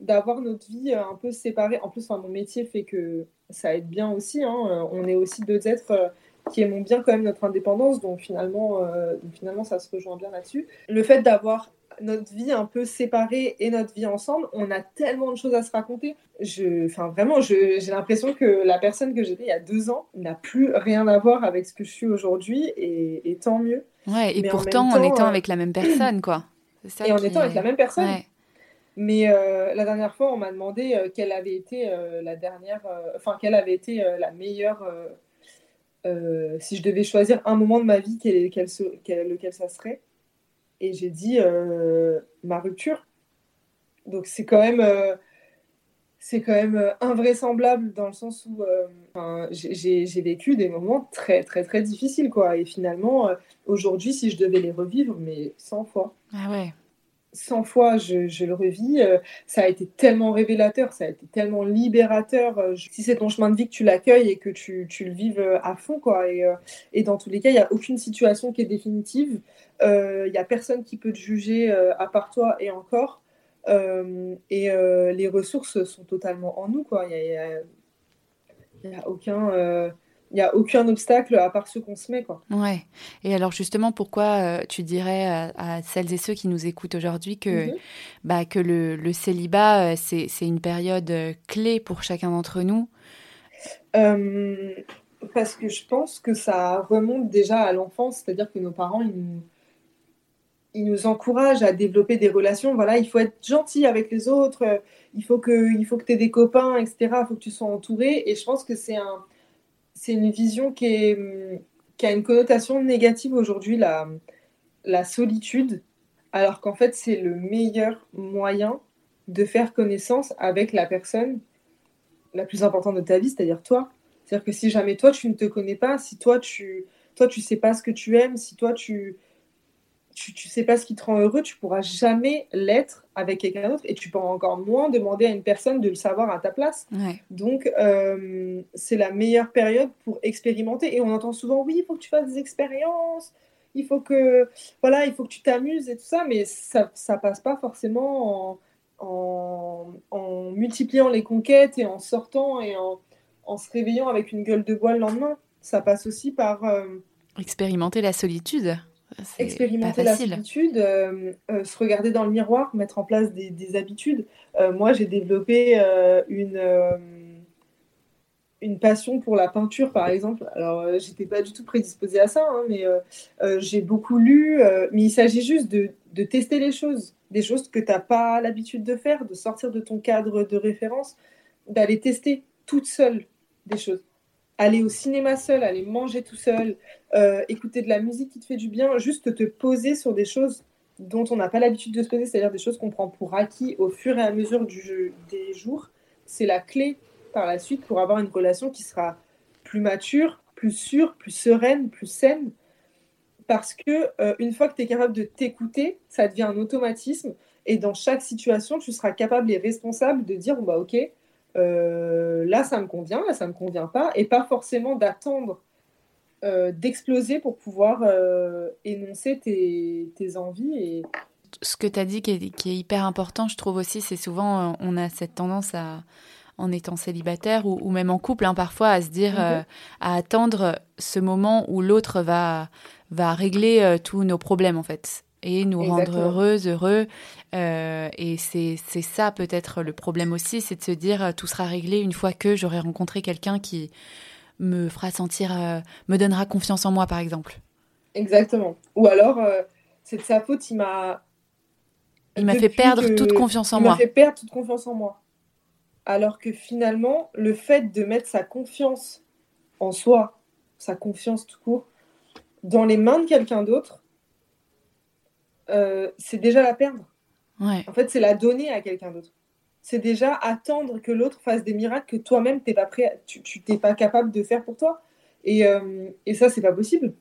d'avoir notre vie un peu séparée, en plus, mon métier fait que ça aide bien aussi. Hein. On est aussi deux êtres qui aimons bien quand même notre indépendance, donc finalement, donc finalement ça se rejoint bien là-dessus. Le fait d'avoir notre vie un peu séparée et notre vie ensemble, on a tellement de choses à se raconter. Je, enfin, vraiment, j'ai l'impression que la personne que j'étais il y a deux ans n'a plus rien à voir avec ce que je suis aujourd'hui, et, tant mieux. Ouais, et pourtant, en, étant euh, avec la même personne, quoi. et en étant avec la même personne. Mais euh, la dernière fois, on m'a demandé euh, quelle avait été la dernière, enfin, quelle avait été la meilleure. Si je devais choisir un moment de ma vie, quel, quel, lequel ça serait et j'ai dit euh, ma rupture. Donc c'est quand même, euh, c'est quand même euh, invraisemblable dans le sens où j'ai vécu des moments très très très difficiles quoi. Et finalement, aujourd'hui, si je devais les revivre, mais 100 fois. Ah ouais. 100 fois, je, le revis. ça a été tellement révélateur, ça a été tellement libérateur. si c'est ton chemin de vie que tu l'accueilles et que tu, le vives à fond, quoi. Et, et dans tous les cas, il n'y a aucune situation qui est définitive. Il euh, n'y a personne qui peut te juger euh, à part toi et encore. Euh, et les ressources sont totalement en nous. Il n'y a, aucun il n'y a aucun obstacle à part ceux qu'on se met. Quoi. Ouais. Et alors justement, pourquoi tu dirais à, celles et ceux qui nous écoutent aujourd'hui que, mhm. bah, que le, le célibat, c'est une période clé pour chacun d'entre nous? Parce que je pense que ça remonte déjà à l'enfance, c'est-à-dire que nos parents, ils nous, il nous encourage à développer des relations. Voilà, il faut être gentil avec les autres, il faut que, il faut que tu aies des copains, etc. Il faut que tu sois entouré. Et je pense que c'est un, c'est une vision qui, a une connotation négative aujourd'hui, la, la solitude, alors qu'en fait, c'est le meilleur moyen de faire connaissance avec la personne la plus importante de ta vie, c'est-à-dire toi. C'est-à-dire que si jamais toi, tu ne te connais pas, si toi, tu toi, tu sais pas ce que tu aimes, si toi, tu tu, tu sais pas ce qui te rend heureux, tu pourras jamais l'être avec quelqu'un d'autre et tu pourras encore moins demander à une personne de le savoir à ta place. Donc, euh, c'est la meilleure période pour expérimenter. Et on entend souvent, oui, il faut que tu fasses des expériences, il faut que, voilà, il faut que tu t'amuses et tout ça, mais ça, ça passe pas forcément en, en, multipliant les conquêtes et en sortant et en, en, se réveillant avec une gueule de bois le lendemain. Ça passe aussi par... Euh, expérimenter la solitude expérimenter la solitude, euh, euh, se regarder dans le miroir, mettre en place des, habitudes. Euh, moi, j'ai développé une, une passion pour la peinture, par exemple. Alors, j'étais pas du tout prédisposée à ça, hein, mais j'ai beaucoup lu. mais il s'agit juste de, de, tester les choses, des choses que tu n'as pas l'habitude de faire, de sortir de ton cadre de référence, d'aller tester toute seule des choses aller au cinéma seul, aller manger tout seul, euh, écouter de la musique qui te fait du bien, juste te poser sur des choses dont on n'a pas l'habitude de se poser, c'est-à-dire des choses qu'on prend pour acquis au fur et à mesure du jeu, des jours, c'est la clé par la suite pour avoir une relation qui sera plus mature, plus sûre, plus sereine, plus saine. Parce que euh, une fois que tu es capable de t'écouter, ça devient un automatisme. Et dans chaque situation, tu seras capable et responsable de dire bah, Ok, euh, là ça me convient, là ça me convient pas, et pas forcément d'attendre euh, d'exploser pour pouvoir euh, énoncer tes, tes, envies et Ce que tu as dit qui est, hyper important, je trouve aussi, c'est souvent, on a cette tendance à, en étant célibataire ou, même en couple, hein, parfois, à se dire, mhm. à attendre ce moment où l'autre va, va régler tous nos problèmes, en fait et nous rendre heureuses, heureux. Euh, et c'est ça peut-être le problème aussi, c'est de se dire euh, tout sera réglé une fois que j'aurai rencontré quelqu'un qui me fera sentir, euh, me donnera confiance en moi, par exemple. Exactement. Ou alors, c'est de sa faute, il m'a. Il m'a fait perdre toute confiance en moi. Il m'a fait perdre toute confiance en moi. Alors que finalement, le fait de mettre sa confiance en soi, sa confiance tout court, dans les mains de quelqu'un d'autre, euh, c'est déjà la perdre. En fait, c'est la donner à quelqu'un d'autre. C'est déjà attendre que l'autre fasse des miracles que toi-même t'es pas prêt, tu t'es pas capable de faire pour toi. Et, euh, et ça, c'est pas possible.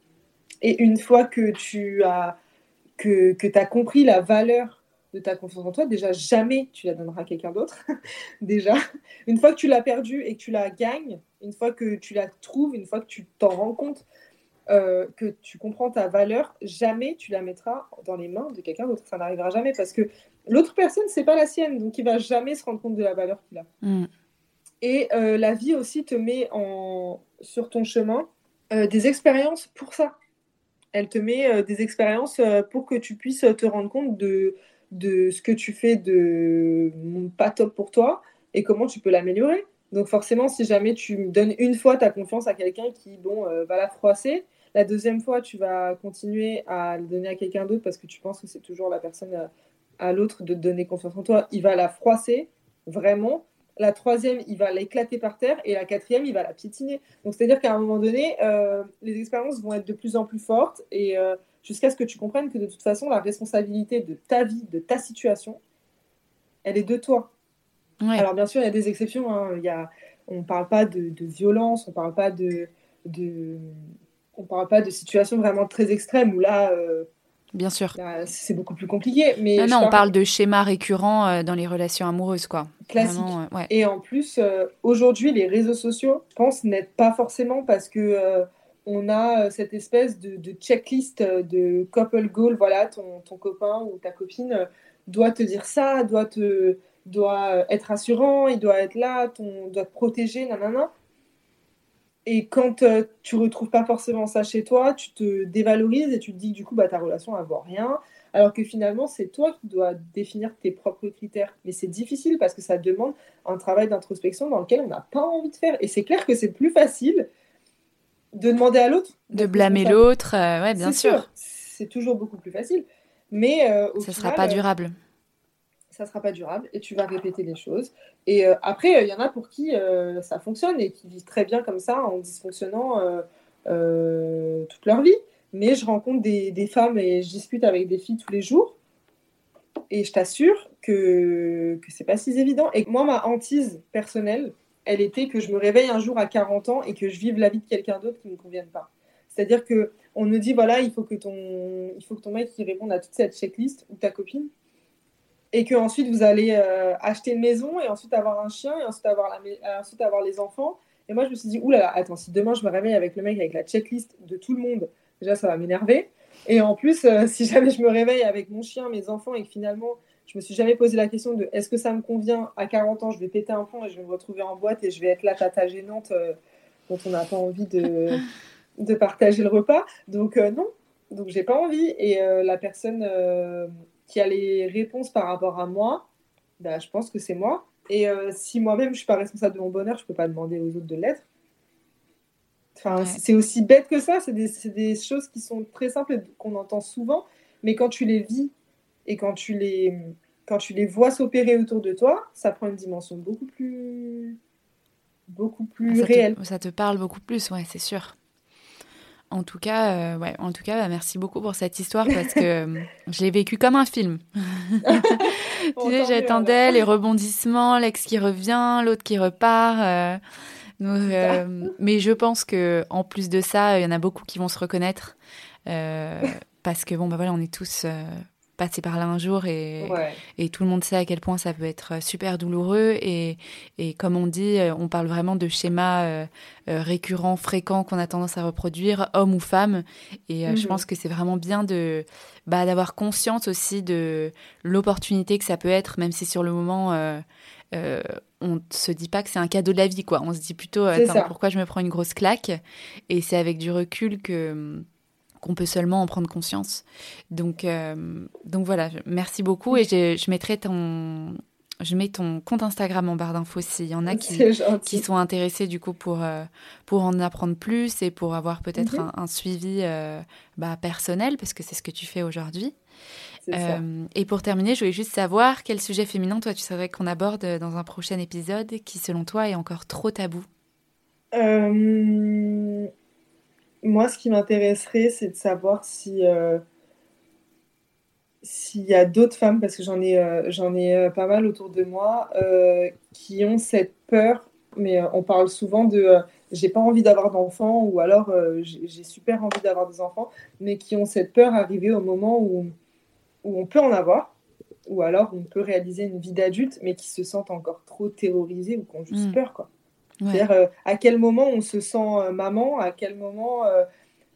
Et une fois que tu as que, que as compris la valeur de ta confiance en toi, déjà jamais tu la donneras à quelqu'un d'autre. déjà, une fois que tu l'as perdue et que tu la gagnes, une fois que tu la trouves, une fois que tu t'en rends compte, euh, que tu comprends ta valeur, jamais tu la mettras dans les mains de quelqu'un d'autre. Ça n'arrivera jamais parce que l'autre personne, c'est pas la sienne, donc il va jamais se rendre compte de la valeur qu'il a. Mm. Et euh, la vie aussi te met en, sur ton chemin euh, des expériences pour ça. Elle te met des expériences pour que tu puisses te rendre compte de, de ce que tu fais de pas top pour toi et comment tu peux l'améliorer. Donc forcément, si jamais tu donnes une fois ta confiance à quelqu'un qui bon, va la froisser, la deuxième fois, tu vas continuer à le donner à quelqu'un d'autre parce que tu penses que c'est toujours la personne euh, à, l'autre de te donner confiance en toi. Il va la froisser, vraiment. La troisième, il va l'éclater par terre. Et la quatrième, il va la piétiner. Donc, c'est-à-dire qu'à un moment donné, euh, les expériences vont être de plus en plus fortes. Et euh, jusqu'à ce que tu comprennes que de toute façon, la responsabilité de ta vie, de ta situation, elle est de toi. Alors, bien sûr, il y a des exceptions. Hein. Il y a, on ne parle pas de, violence, on ne parle pas de, de on ne parle pas de situations vraiment très extrêmes où là. Euh, Bien sûr. c'est beaucoup plus compliqué. Mais non, on parle de schémas récurrents euh, dans les relations amoureuses, quoi. Classique. Euh, Et en plus, aujourd'hui, les réseaux sociaux, je pense, n'aident pas forcément parce que on a cette espèce de, checklist de couple goal. Voilà, ton, ton, copain ou ta copine doit te dire ça, doit te doit être assurant, il doit être là, ton, doit te protéger, nanana. Et quand euh, tu retrouves pas forcément ça chez toi, tu te dévalorises et tu te dis que du coup, bah, ta relation, elle vaut rien. Alors que finalement, c'est toi qui dois définir tes propres critères. Mais c'est difficile parce que ça demande un travail d'introspection dans lequel on n'a pas envie de faire. Et c'est clair que c'est plus facile de demander à l'autre. De blâmer l'autre, euh, ouais, bien sûr. C'est toujours beaucoup plus facile. Mais euh, ça ne sera pas durable ça sera pas durable et tu vas répéter les choses. Et euh, après, il y en a pour qui euh, ça fonctionne et qui vivent très bien comme ça en dysfonctionnant euh, toute leur vie. Mais je rencontre des, femmes et je discute avec des filles tous les jours. Et je t'assure que, que c'est pas si évident. Et moi, ma hantise personnelle, elle était que je me réveille un jour à 40 ans et que je vive la vie de quelqu'un d'autre qui ne me convienne pas. C'est-à-dire que on nous dit voilà, il faut que ton, il faut que ton mec qui réponde à toute cette checklist ou ta copine et que ensuite vous allez euh, acheter une maison et ensuite avoir un chien et ensuite avoir, la, euh, ensuite avoir les enfants. Et moi, je me suis dit, oulala, attends, si demain je me réveille avec le mec avec la checklist de tout le monde, déjà ça va m'énerver. Et en plus, euh, si jamais je me réveille avec mon chien, mes enfants et que finalement je me suis jamais posé la question de est-ce que ça me convient à 40 ans, je vais péter un plomb et je vais me retrouver en boîte et je vais être la tata gênante dont on n'a pas envie de, de partager le repas. Donc non, donc j'ai pas envie. Et la personne qui a les réponses par rapport à moi, bah, je pense que c'est moi. Et euh, si moi-même je suis pas responsable de mon bonheur, je peux pas demander aux autres de l'être. Enfin, c'est aussi bête que ça. C'est des, des, choses qui sont très simples et qu'on entend souvent, mais quand tu les vis et quand tu les, quand tu les vois s'opérer autour de toi, ça prend une dimension beaucoup plus, beaucoup plus ah, réelle. ça te parle beaucoup plus, ouais, c'est sûr. En tout cas, euh, ouais, en tout cas, bah, merci beaucoup pour cette histoire parce que euh, je l'ai vécu comme un film. tu sais, j'attendais les rebondissements, l'ex qui revient, l'autre qui repart. Euh, mais je pense que en plus de ça, il y en a beaucoup qui vont se reconnaître parce que bon, bah voilà, on est tous passé par là un jour et, et tout le monde sait à quel point ça peut être super douloureux. Et, et comme on dit, on parle vraiment de schémas récurrents, fréquents qu'on a tendance à reproduire, homme ou femme. Et je mhm. pense que c'est vraiment bien de bah, d'avoir conscience aussi de l'opportunité que ça peut être, même si sur le moment euh, on se dit pas que c'est un cadeau de la vie, quoi. On se dit plutôt, attends, pourquoi je me prends une grosse claque? Et c'est avec du recul que qu'on peut seulement en prendre conscience. Donc, euh, donc voilà, merci beaucoup et je, mettrai ton, je mets ton compte Instagram en barre d'infos s'il y en a qui, qui, sont intéressés du coup pour, euh, pour en apprendre plus et pour avoir peut-être mhm. un, suivi bah, personnel parce que c'est ce que tu fais aujourd'hui. Euh, et pour terminer, je voulais juste savoir quel sujet féminin, toi, tu savais qu'on aborde dans un prochain épisode qui, selon toi, est encore trop tabou? Euh, Moi, ce qui m'intéresserait, c'est de savoir si euh, s'il y a d'autres femmes, parce que j'en ai, j'en ai pas mal autour de moi, qui ont cette peur, mais on parle souvent de j'ai pas envie d'avoir d'enfants, ou alors j'ai super envie d'avoir des enfants, mais qui ont cette peur arriver au moment où où on peut en avoir, ou alors on peut réaliser une vie d'adulte, mais qui se sentent encore trop terrorisés ou qui ont juste mm. peur. quoi. C'est-à-dire euh, à quel moment on se sent euh, maman, à quel moment euh,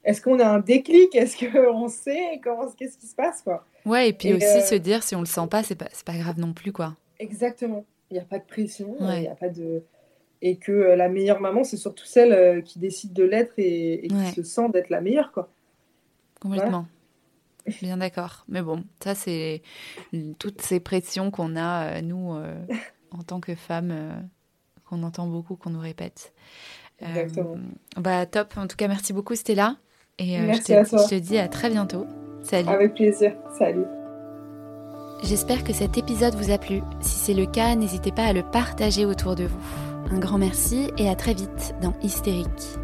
est-ce qu'on a un déclic, est-ce qu'on sait comment, qu'est-ce qui se passe quoi? Ouais, et puis aussi se dire si on le sent pas, c'est pas, pas grave non plus quoi. Exactement. Il n'y a pas de pression, il a pas de et que la meilleure maman, c'est surtout celle qui décide de l'être et, qui se sent d'être la meilleure quoi. Complètement. Bien d'accord. Mais bon, ça, c'est toutes ces pressions qu'on a, nous, en tant que femmes, qu'on entend beaucoup, qu'on nous répète. Exactement. bah, top. En tout cas, merci beaucoup, Stella. Et je, te, je te dis à très bientôt. Salut. Avec plaisir. Salut. J'espère que cet épisode vous a plu. Si c'est le cas, n'hésitez pas à le partager autour de vous. Un grand merci et à très vite dans Hystérique.